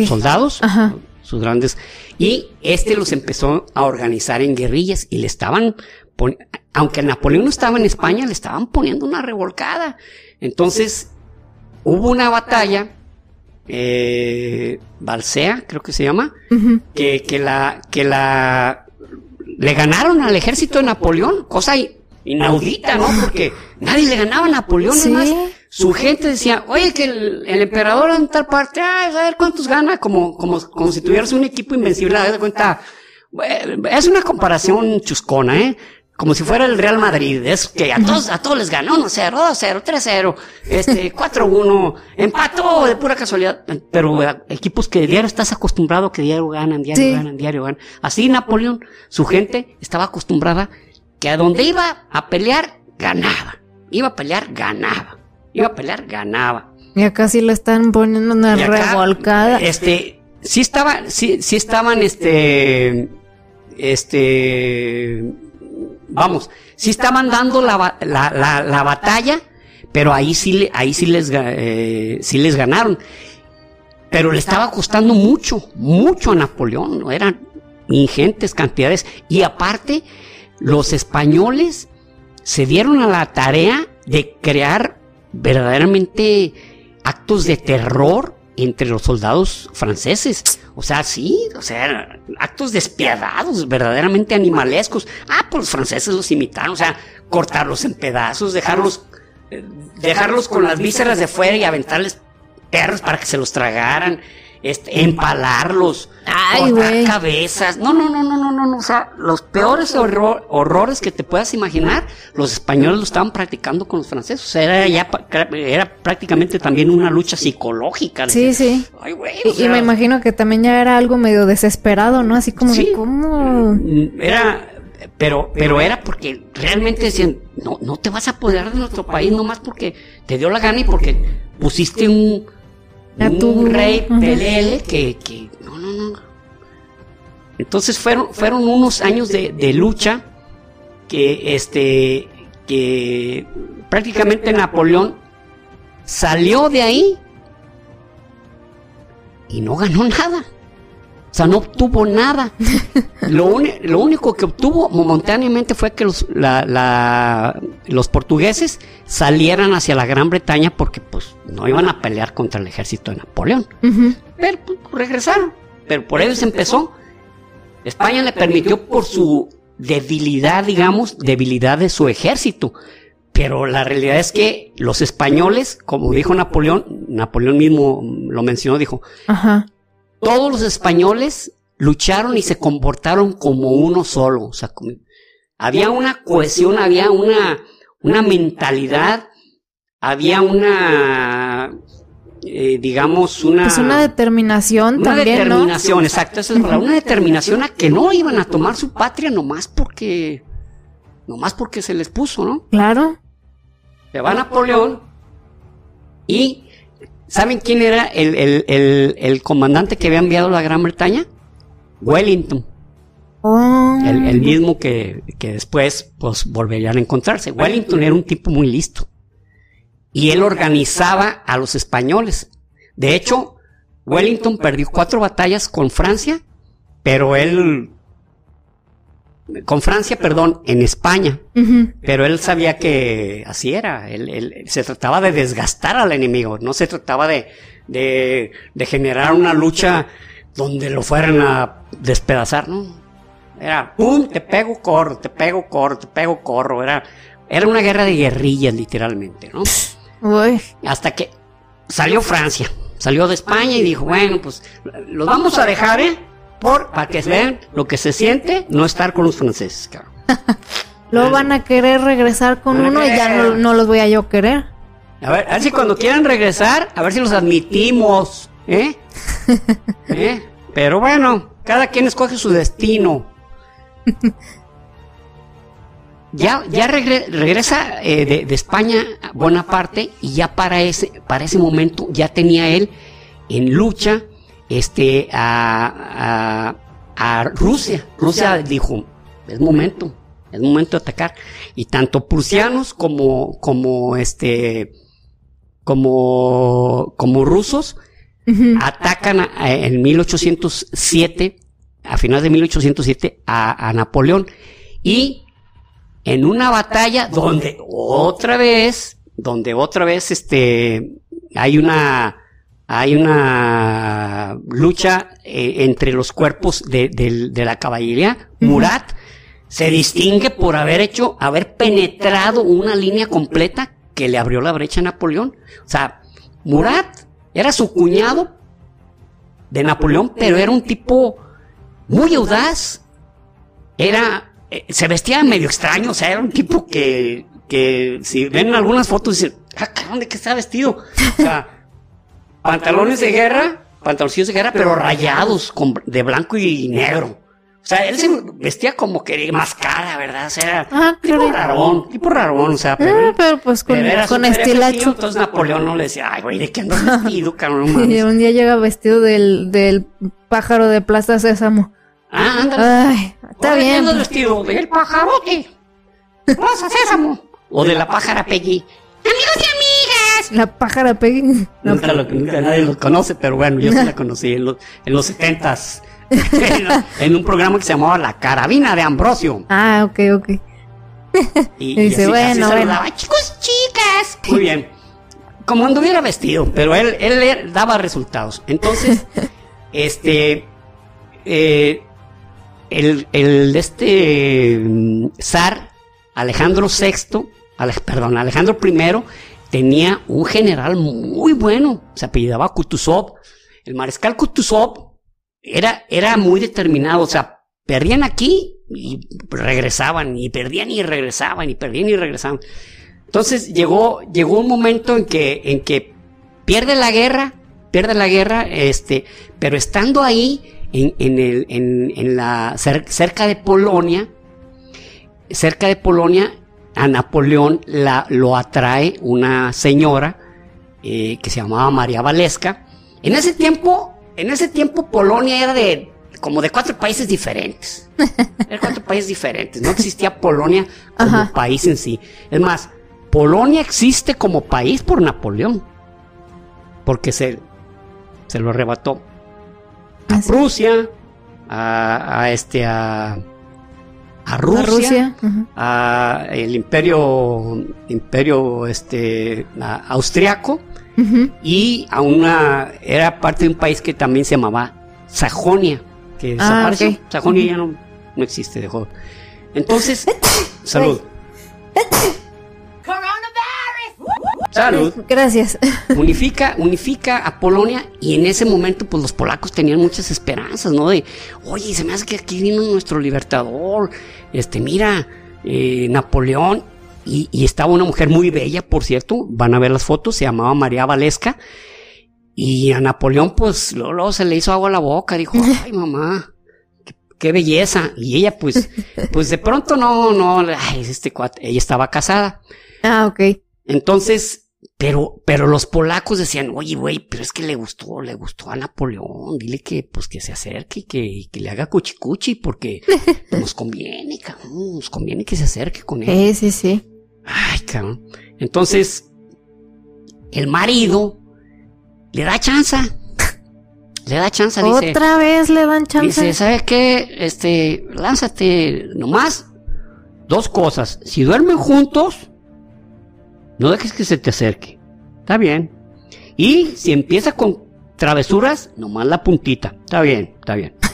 soldados, Ajá. sus grandes, y este los empezó a organizar en guerrillas y le estaban, aunque Napoleón no estaba en España, le estaban poniendo una revolcada. Entonces, hubo una batalla, eh, Balsea, creo que se llama, que, que la, que la, le ganaron al ejército de Napoleón, cosa inaudita, ¿no? Porque nadie le ganaba a Napoleón, Sí. además, su gente decía, oye, que el, emperador en tal parte, ah, a ver cuántos gana, como, como, como si tuvieras un equipo invencible, de cuenta, es una comparación chuscona, ¿eh? Como si fuera el Real Madrid, es que a todos, a todos les ganó 1-0, 2-0, 3-0, este, 4-1, empató de pura casualidad, pero eh, equipos que diario estás acostumbrado que diario ganan, diario ganan, diario ganan. Así Napoleón, su gente estaba acostumbrada que a donde iba a pelear, ganaba. Iba a pelear, ganaba. Iba a pelear, ganaba. Y acá sí le están poniendo una revolcada. Este, sí estaba, sí, sí estaban, este, este, vamos, sí estaban dando la, la, la, batalla, pero ahí sí, ahí sí les, eh, sí les ganaron. Pero le estaba costando mucho, mucho a Napoleón, eran ingentes cantidades. Y aparte, los españoles se dieron a la tarea de crear verdaderamente actos de terror entre los soldados franceses. O sea, sí, o sea, actos despiadados, verdaderamente animalescos. Ah, pues los franceses los imitaron, o sea, cortarlos en pedazos, dejarlos, eh, dejarlos con las vísceras de fuera y aventarles perros para que se los tragaran este, empalarlos, Ay, cortar cabezas. No, no, no, no, no, no, no. O sea, los peores horrores que te puedas imaginar, los españoles lo estaban practicando con los franceses. O sea, era ya era prácticamente también una lucha psicológica. Sí, sí. Ay, güey, y, me imagino que también ya era algo medio desesperado, ¿no? Así como de cómo. Mm, era, pero, pero era porque realmente decían, no, no te vas a apoderar de nuestro país nomás porque te dio la gana y porque pusiste un un rey pelele que, que, no, no, no. Entonces fueron, fueron unos años de, de lucha que, este, que prácticamente Napoleón salió de ahí y no ganó nada. O sea, no obtuvo nada. Lo, lo único que obtuvo momentáneamente fue que los, los portugueses salieran hacia la Gran Bretaña porque pues no iban a pelear contra el ejército de Napoleón. Pero pues, regresaron. Pero por ellos empezó. España le permitió por su debilidad, digamos, debilidad de su ejército. Pero la realidad es que los españoles, como dijo Napoleón, Napoleón mismo lo mencionó, dijo, Ajá todos los españoles lucharon y se comportaron como uno solo. O sea, había una cohesión, había una, una mentalidad, había una, eh, digamos, una... Pues una determinación una también, determinación, exacto, esa es Una determinación a que no iban a tomar su patria nomás porque... Nomás porque se les puso, ¿no? Claro. Se va Napoleón y ¿Saben quién era el, comandante que había enviado a la Gran Bretaña? Wellington. Oh. El, mismo que, después pues, volverían a encontrarse. Wellington era un tipo muy listo. Y él organizaba a los españoles. De hecho, Wellington perdió cuatro batallas con Francia, pero él con Francia, perdón, en España. Pero él sabía que así era. Él, se trataba de desgastar al enemigo, no se trataba de, de, generar una lucha donde lo fueran a despedazar, ¿no? Era, ¡pum! Te pego, corro, te pego, corro, te pego, corro. Era, era una guerra de guerrillas, literalmente, ¿no? Hasta que salió Francia, salió de España y dijo, bueno, pues los vamos a dejar, ¿eh? Por, para que vean lo que se siente no estar con los franceses, cabrón. Luego van a querer regresar con uno y ya no, los voy a yo querer. A ver, a ver si cuando quieran regresar, a ver si los admitimos, ¿eh? ¿Eh? Pero bueno, cada quien escoge su destino. Ya, ya regresa eh, de, de, España Bonaparte y ya para ese, para ese momento ya tenía él en lucha este, a, a, Rusia. Rusia dijo, es momento, es momento de atacar. Y tanto prusianos como, como este, como, como rusos, atacan en 1807, a finales de 1807, a, a Napoleón. Y en una batalla donde otra vez, donde otra vez, este, hay una, hay una lucha eh, entre los cuerpos de, la caballería. Murat se distingue por haber hecho, haber penetrado una línea completa que le abrió la brecha a Napoleón. O sea, Murat era su cuñado de Napoleón, pero era un tipo muy audaz. Era, eh, se vestía medio extraño, o sea, era un tipo que, que si ven algunas fotos dicen, ah, cabrón, ¿de qué está vestido? O sea, pantalones de guerra, pantaloncillos de guerra, pero rayados con, de blanco y negro. O sea, él se vestía como que mascara, ¿verdad? O sea, Ah, tipo claro. rarón, tipo rarón, o sea, pero, Ah, pero pues con, pero era con súper estilacho. Entonces Napoleón no le decía, ay, güey, ¿de qué andas vestido, cabrón? Y mames". un día llega vestido del, del pájaro de Plaza Sésamo. Ah, ándale. Ay, está Ahora, ¿de qué bien. andas vestido? Del pajarote. Plaza Sésamo. O de la pájara Peggy. Amigos y. La pájara Peggy. No, Nunca, lo, nunca nadie lo conoce, pero bueno, yo sí la conocí en los, en los 70s. en un programa que se llamaba La Carabina de Ambrosio. Ah, ok, ok. Y, Y dice, bueno, saludaba, bueno. chicos, chicas. Muy bien. Como anduviera vestido, pero él, él, le daba resultados. Entonces, este, eh, el, el, este, mm, zar Alejandro VI, Ale- perdón, Alejandro I, tenía un general muy bueno, se apellidaba Kutuzov. El mariscal Kutuzov era, era muy determinado, o sea, perdían aquí y regresaban, y perdían y regresaban, y perdían y regresaban. Entonces llegó, llegó un momento en que, en que pierde la guerra, pierde la guerra, este, pero estando ahí, en, en el, en, la, cer- cerca de Polonia, cerca de Polonia, a Napoleón la, lo atrae una señora eh, que se llamaba María Valesca. En ese tiempo, en ese tiempo Polonia era de como de cuatro países diferentes. Eran cuatro países diferentes. No existía Polonia como Ajá. país en sí. Es más, Polonia existe como país por Napoleón. Porque se, se lo arrebató a. Prusia, a, a este, a, a Rusia, A Rusia. ajá. a el imperio, imperio este, austriaco y a una, era parte de un país que también se llamaba Sajonia, que Ah. Sajonia ya no, no existe, dejó. Entonces, salud. Salud. Gracias. unifica, unifica a Polonia y en ese momento pues los polacos tenían muchas esperanzas, ¿no? De, oye, se me hace que aquí vino nuestro libertador, este, mira, eh, Napoleón, y, y estaba una mujer muy bella, por cierto, van a ver las fotos, se llamaba María Valesca, y a Napoleón pues luego, luego se le hizo agua a la boca, dijo, ay mamá, qué, qué belleza, y ella pues, pues de pronto no, no, ay, este cuate, ella estaba casada. Ah, ok. Entonces, pero, pero los polacos decían, oye, güey, pero es que le gustó, le gustó a Napoleón, dile que, pues, que se acerque, que, que le haga cuchicuchi, porque nos conviene, cabrón, nos conviene que se acerque con él. Sí, sí, sí. Ay, cabrón. Entonces, el marido le da chance, le da chance, dice, Otra vez le dan chance. dice, ¿sabe qué? Este, lánzate nomás dos cosas. Si duermen juntos, no dejes que se te acerque. Está bien. Y si empieza con travesuras, nomás la puntita. Está bien, está bien.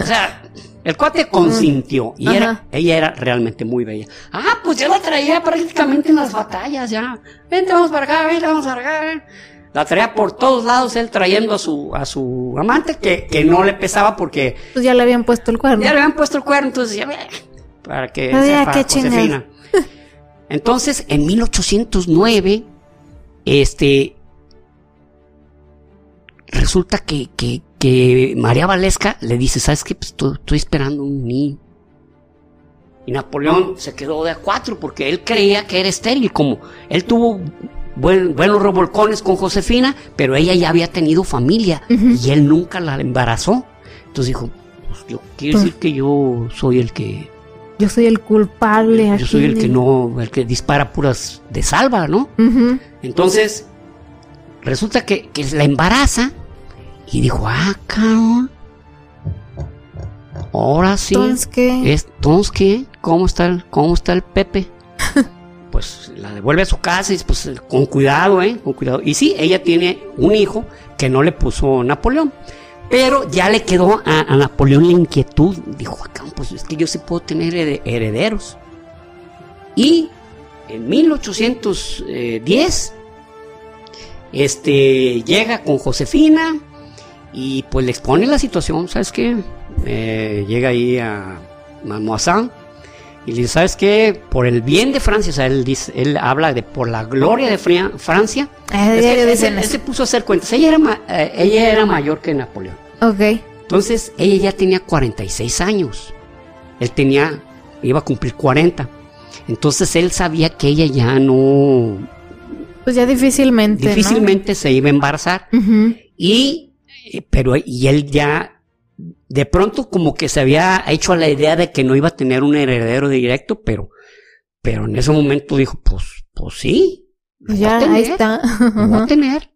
O sea, el cuate consintió. Y era, ella era realmente muy bella. Ah, pues yo la traía prácticamente en las batallas ya. Vente, vamos para acá, vente, vamos para acá. La traía por todos lados, él trayendo a su, a su amante, que, que no le pesaba porque Pues ya le habían puesto el cuerno. ya le habían puesto el cuerno, entonces ya para que Ah, ya, sepa qué. Josefina. Entonces, en 1809, este, resulta que, que, que María Valesca le dice, ¿sabes qué? Pues estoy, estoy esperando un niño. Y Napoleón se quedó de a cuatro porque él creía que era estéril, como él tuvo buen- buenos revolcones con Josefina, pero ella ya había tenido familia y él nunca la embarazó. Entonces dijo, pues yo quiero decir que yo soy el que Yo soy el culpable aquí. yo soy el que no, el que dispara puras de salva, ¿no? Entonces, resulta que, que la embaraza y dijo, ah, cabrón. Ahora sí. Entonces, ¿qué? Es- Entonces, ¿qué? ¿Cómo está el, cómo está el Pepe? pues la devuelve a su casa y pues con cuidado, ¿eh? Con cuidado. Y sí, ella tiene un hijo que no le puso Napoleón. Pero ya le quedó a, Napoleón la inquietud. Dijo, acá, pues es que yo sí puedo tener herede- herederos. Y en 1810, este, llega con Josefina y pues le expone la situación, ¿sabes qué? Eh, llega ahí a Malmoisán y le dice, ¿sabes qué? Por el bien de Francia, o sea, él, dice, él habla de por la gloria de Francia. Ah, él, se puso a hacer cuentas. Ella era, eh, ella era mayor que Napoleón. Ok. Entonces, ella ya tenía 46 años. Él tenía, iba a cumplir 40. Entonces, él sabía que ella ya no... Pues ya difícilmente. Difícilmente se iba a embarazar. Y, eh, pero, y él ya de pronto como que se había hecho a la idea de que no iba a tener un heredero directo, pero, pero en ese momento dijo, pues, pues sí. Pues ya, ahí está. Lo a tener.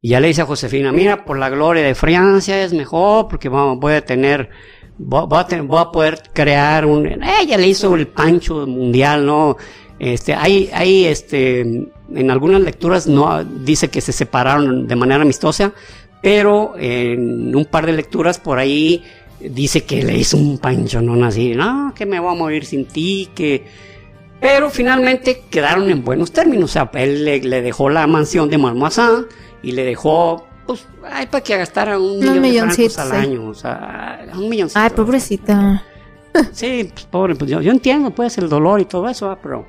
Y ya le dice a Josefina, mira, por la gloria de Francia es mejor, porque voy a tener, voy, a, tener, voy a poder crear un, ella le hizo el pancho mundial, ¿no? Este, hay, hay, este, en algunas lecturas no dice que se separaron de manera amistosa, pero en un par de lecturas por ahí dice que le hizo un panchonón así, no, que me voy a morir sin ti, que... Pero finalmente quedaron en buenos términos, o sea, él le, dejó la mansión de Malmoisán y le dejó, pues, ay, para que gastara un millón de al año, o sea, un milloncito. Ay, pobrecita. Sí, pues, pobre, pues yo, entiendo, pues, el dolor y todo eso, pero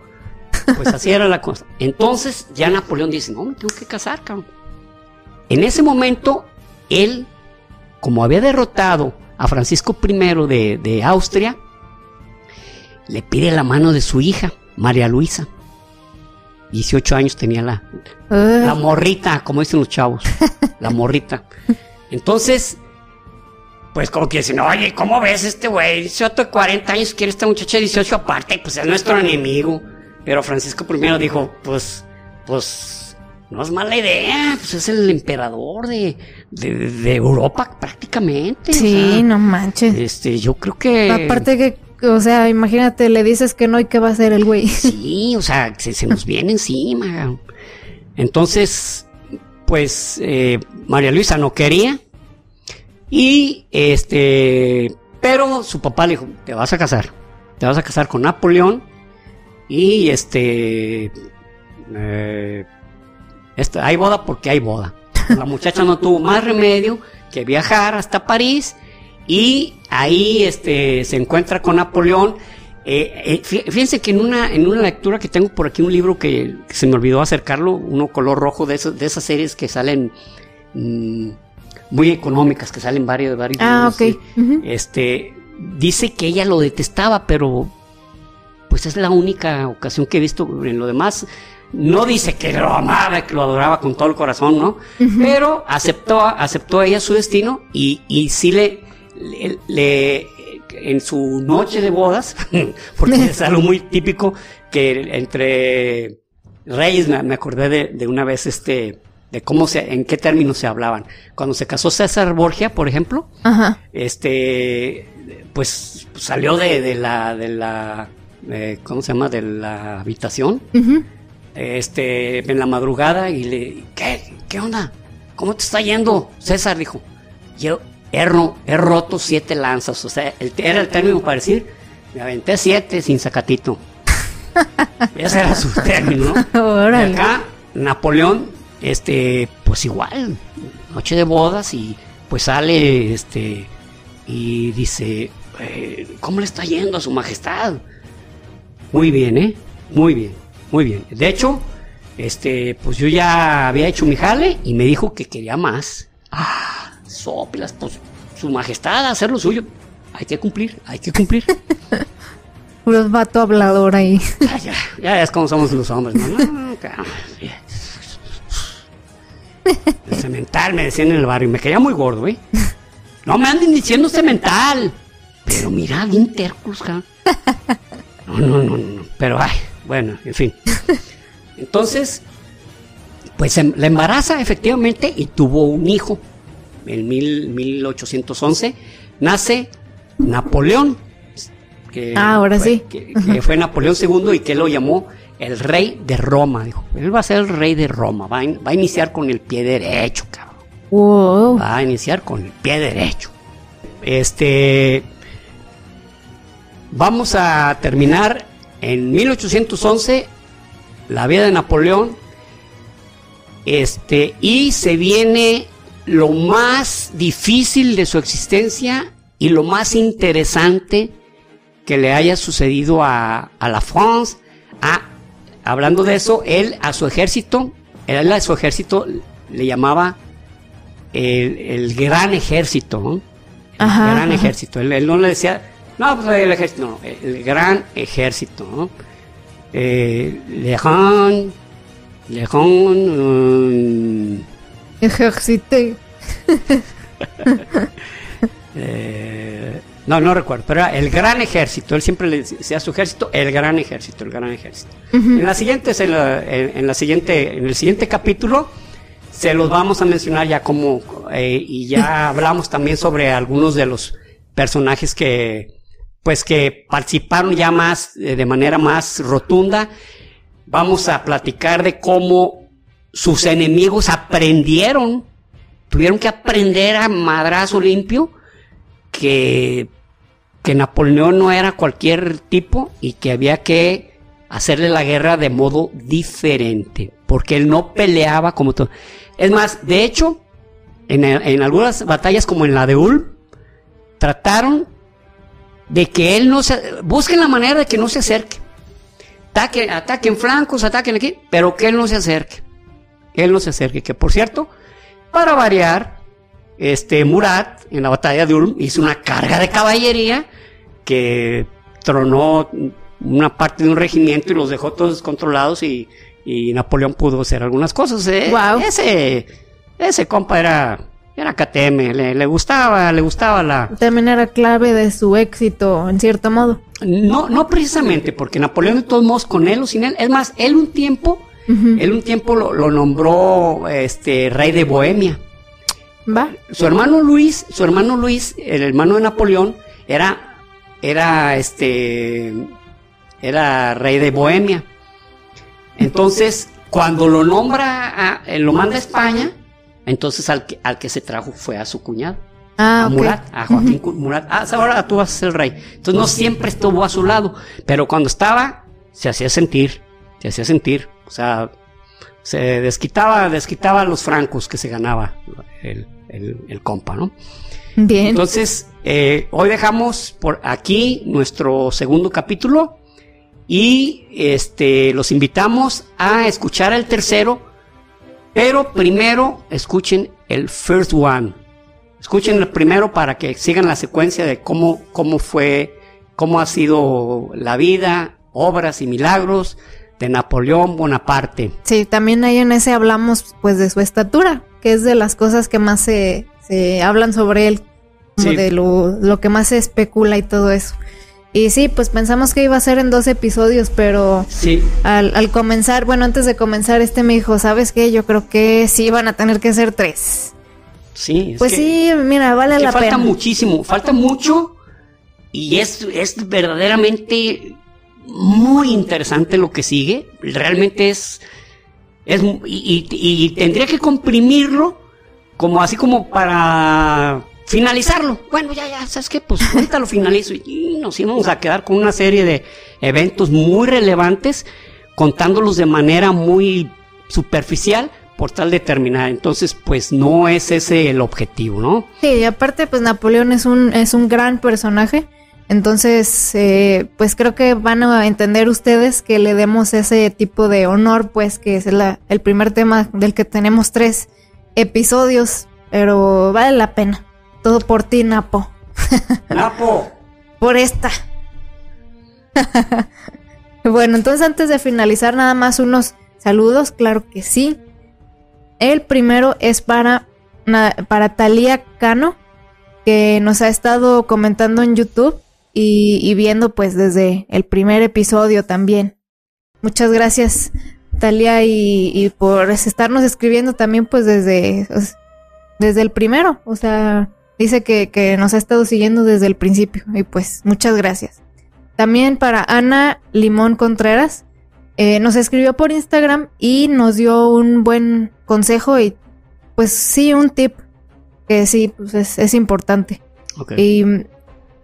pues así era la cosa. Entonces ya Napoleón dice, no, me tengo que casar, cabrón. En ese momento, él, como había derrotado a Francisco I de, Austria, le pide la mano de su hija, María Luisa. 18 años tenía la, la morrita, como dicen los chavos, la morrita. Entonces, pues como que dicen, oye, ¿cómo ves este güey? 18, 40 años, quiere esta muchacha de 18 aparte, pues es nuestro enemigo. Pero Francisco I dijo, pues, pues no es mala idea, pues es el emperador de, de, Europa prácticamente. Sí, no manches. Este, yo creo que... Aparte que, o sea, imagínate, le dices que no y qué va a hacer el güey. Sí, o sea, se, nos viene encima. Entonces, pues eh, María Luisa no quería y este, pero su papá le dijo, te vas a casar, te vas a casar con Napoleón y este... Eh, hay boda porque hay boda. La muchacha no tuvo más remedio que viajar hasta París y ahí este, se encuentra con Napoleón. Eh, eh, fíjense que en una, en una lectura que tengo por aquí, un libro que, se me olvidó acercarlo, uno color rojo de, de esas series que salen mm, muy económicas, que salen varios, varios ah, ok. este, dice que ella lo detestaba, pero pues es la única ocasión que he visto en lo demás no dice que lo amaba, que lo adoraba con todo el corazón, ¿no? Pero aceptó, aceptó ella su destino y, y sí le, le, en su noche de bodas, porque es algo muy típico que entre reyes, me, acordé de, de, una vez este, de cómo se, en qué términos se hablaban. Cuando se casó César Borgia, por ejemplo, este, pues salió de, de la, de la, eh, ¿cómo se llama? De la habitación este, en la madrugada y le, ¿qué? ¿Qué onda? ¿Cómo te está yendo? César dijo, yo he, he roto siete lanzas, o sea, era el término para decir, me aventé siete sin sacatito. Ese era su término, ¿no? Y acá, Napoleón, este, pues igual, noche de bodas y pues sale, este, y dice, eh, ¿cómo le está yendo a su majestad? Muy bien, ¿eh? Muy bien. Muy bien. De hecho, este, pues yo ya había hecho mi jale y me dijo que quería más. Ah, soplas, pues su majestad, hacer lo suyo. Hay que cumplir, hay que cumplir. Puro vato hablador ahí. ya, ya, ya es como somos los hombres, ¿no? no el cemental me decían en el barrio, me quería muy gordo, ¿eh? No me anden diciendo cemental. Pero mira, bien tercos, No, no, no, no. Pero ay, bueno, en fin. Entonces, pues em, la embaraza efectivamente y tuvo un hijo. En 1811 nace Napoleón. Que ah, ahora sí. Que, fue Napoleón II y que lo llamó el rey de Roma. Dijo, él va a ser el rey de Roma. Va a, iniciar con el pie derecho, cabrón. Va a iniciar con el pie derecho. Este. Vamos a terminar en 1811 la vida de Napoleón. Este, y se viene lo más difícil de su existencia y lo más interesante que le haya sucedido a, la France. Ah, hablando de eso, él a su ejército, él a su ejército le llamaba el, gran ejército, El gran ejército. Él, no le decía, no, pues el ejército, no, el gran ejército, ¿no? Eh, le grand, le eh, no, no recuerdo, pero era el gran ejército. Él siempre le decía a su ejército, el gran ejército, el gran ejército. En la siguiente, en, la, siguiente, en el siguiente capítulo, se los vamos a mencionar ya como, eh, y ya hablamos también sobre algunos de los personajes que, pues que participaron ya más, eh, de manera más rotunda. Vamos a platicar de cómo sus enemigos aprendieron, tuvieron que aprender a madrazo limpio que, que Napoleón no era cualquier tipo y que había que hacerle la guerra de modo diferente, porque él no peleaba como todo. Es más, de hecho, en, en, algunas batallas como en la de Ulm, trataron de que él no se... Busquen la manera de que no se acerque. Ataquen, ataquen flancos, ataquen aquí, pero que él no se acerque. Que él no se acerque. Que por cierto, para variar, este Murat en la batalla de Ulm hizo una carga de caballería que tronó una parte de un regimiento y los dejó todos descontrolados y, Napoleón pudo hacer algunas cosas. ¿eh? Ese, ese compa era, era KTM, le, gustaba, le gustaba la... También era clave de su éxito, en cierto modo. No, no precisamente, porque Napoleón de todos modos, con él o sin él, es más, él un tiempo, él un tiempo lo, lo nombró este rey de Bohemia. Su hermano Luis, su hermano Luis, el hermano de Napoleón, era, era este, era rey de Bohemia. Entonces, cuando lo nombra, a, lo manda a España, entonces al que, al que se trajo fue a su cuñado. Ah, a Murat, a Joaquín Murat. Ah, ahora tú vas a ser el rey. Entonces no siempre estuvo a su lado, pero cuando estaba, se hacía sentir, se hacía sentir. O sea, se desquitaba, desquitaba los francos que se ganaba el, el, compa, ¿no? Bien. Entonces, eh, hoy dejamos por aquí nuestro segundo capítulo y este, los invitamos a escuchar el tercero, pero primero escuchen el first one. Escuchen el primero para que sigan la secuencia de cómo, cómo fue, cómo ha sido la vida, obras y milagros de Napoleón Bonaparte. Sí, también ahí en ese hablamos pues de su estatura, que es de las cosas que más se, se hablan sobre él, como de lo, lo, que más se especula y todo eso. Y sí, pues pensamos que iba a ser en dos episodios, pero sí. al, al comenzar, bueno, antes de comenzar, este me dijo, ¿sabes qué? Yo creo que sí van a tener que ser tres. Sí, pues sí, mira, vale la pena. Falta muchísimo, falta mucho y es, es verdaderamente muy interesante lo que sigue. Realmente es es, y, tendría que comprimirlo como así como para finalizarlo. Bueno, ya, ya, ¿sabes qué? Pues ahorita lo finalizo y nos íbamos a quedar con una serie de eventos muy relevantes, contándolos de manera muy superficial por tal de terminar. Entonces, pues no es ese el objetivo, ¿no? Sí, y aparte, pues Napoleón es un, es un gran personaje. Entonces, eh, pues creo que van a entender ustedes que le demos ese tipo de honor, pues que es el primer tema del que tenemos tres episodios, pero vale la pena. Todo por ti, Napo. Napo. por esta. bueno, entonces antes de finalizar, nada más unos saludos, claro que sí. El primero es para, para Talía Cano, que nos ha estado comentando en YouTube y, viendo pues desde el primer episodio también. Muchas gracias Talia y, por estarnos escribiendo también pues desde, desde el primero. O sea, dice que, nos ha estado siguiendo desde el principio y pues muchas gracias. También para Ana Limón Contreras, eh, nos escribió por Instagram y nos dio un buen consejo y pues sí, un tip que sí, pues es, es importante. Y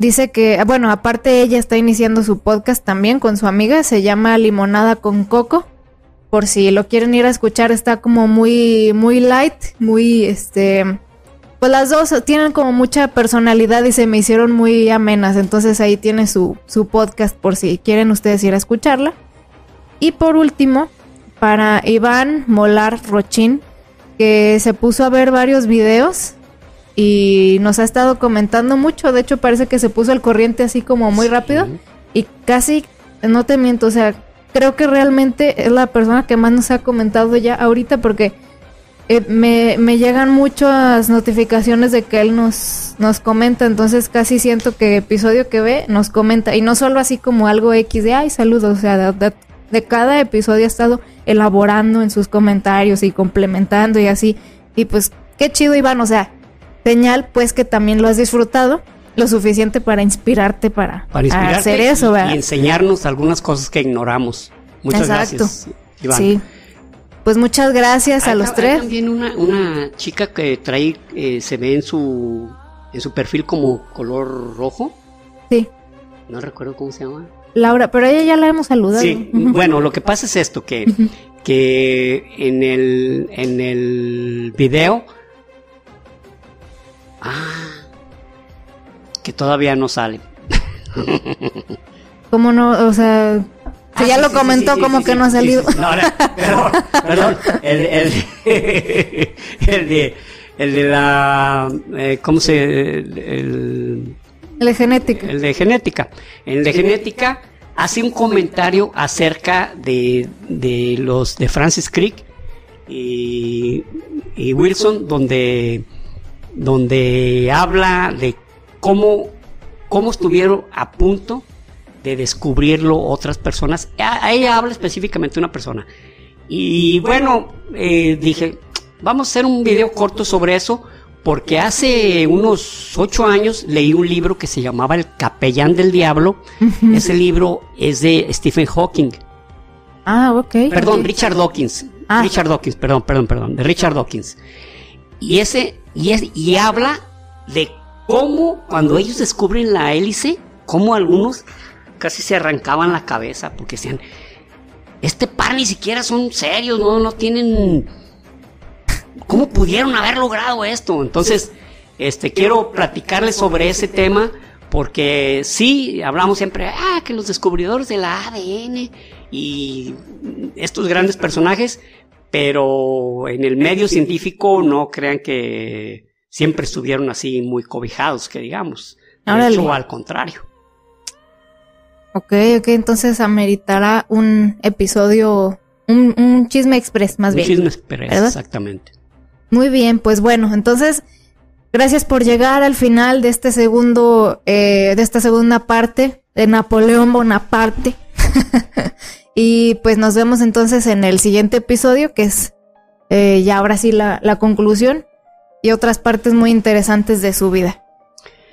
Dice que, bueno, aparte ella está iniciando su podcast también con su amiga, se llama Limonada con Coco. por si lo quieren ir a escuchar, está como muy, muy light, muy, este, pues las dos tienen como mucha personalidad y se me hicieron muy amenas, entonces ahí tiene su, su podcast por si quieren ustedes ir a escucharla. Y por último, para Iván Molar Rochín, que se puso a ver varios videos y nos ha estado comentando mucho, de hecho parece que se puso al corriente así como muy rápido y casi, no te miento, o sea, creo que realmente es la persona que más nos ha comentado ya ahorita porque eh, me, me, llegan muchas notificaciones de que él nos, nos comenta, entonces casi siento que episodio que ve nos comenta y no solo así como algo X de ay saludos, o sea, de, de cada episodio ha estado elaborando en sus comentarios y complementando y así y pues qué chido Iván, o sea, señal pues que también lo has disfrutado lo suficiente para inspirarte para, hacer eso, ¿verdad? Y enseñarnos algunas cosas que ignoramos. Muchas gracias, Iván. Sí. Pues muchas gracias a los tres. también una, una chica que trae, eh, se ve en su, en su perfil como color rojo. Sí. No recuerdo cómo se llama. Laura, pero ella ya la hemos saludado. Sí, bueno, lo que pasa es esto, que, que en el, en el video... Ah, que todavía no sale. ¿Cómo no? O sea, si ya lo comentó, como que no ha salido. No, perdón, perdón. El, el, el, de, el de la. Eh, ¿Cómo se.? El, el, de genética. El de genética. El de genética hace un comentario acerca de, de los de Francis Crick y, y Wilson, donde, donde habla de cómo, cómo estuvieron a punto de descubrirlo otras personas. A, ella habla específicamente una persona. Y bueno, eh, dije, vamos a hacer un video corto sobre eso, porque hace unos ocho años leí un libro que se llamaba El Capellán del Diablo. Ese libro es de Stephen Hawking. Ah, ok. Perdón, Richard Dawkins. Ah. Richard Dawkins, perdón, perdón, perdón, de Richard Dawkins. Y ese, y, es, y habla de cómo cuando ellos descubren la hélice, cómo algunos casi se arrancaban la cabeza porque decían, este par ni siquiera son serios, no, no tienen... ¿Cómo pudieron haber logrado esto? Entonces, este, quiero platicarles sobre ese tema porque sí, hablamos siempre, ah, que los descubridores de la ADN y estos grandes personajes, pero en el medio científico no crean que siempre estuvieron así muy cobijados, que digamos. De hecho, al contrario. Ok, ok, entonces ameritará un episodio, un, chisme express más bien. Un chisme express, exactamente. Muy bien, pues bueno, entonces, gracias por llegar al final de este segundo, eh, de esta segunda parte de Napoleón Bonaparte. y pues nos vemos entonces en el siguiente episodio, que es eh, ya ahora sí la, la conclusión y otras partes muy interesantes de su vida.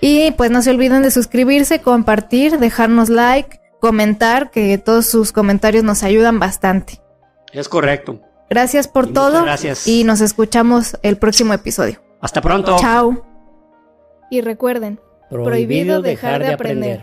Y pues no se olviden de suscribirse, compartir, dejarnos like, comentar, que todos sus comentarios nos ayudan bastante. Es correcto. Gracias por todo. Gracias. Y nos escuchamos el próximo episodio. Hasta pronto. Chao. Y recuerden, prohibido, dejar, de aprender.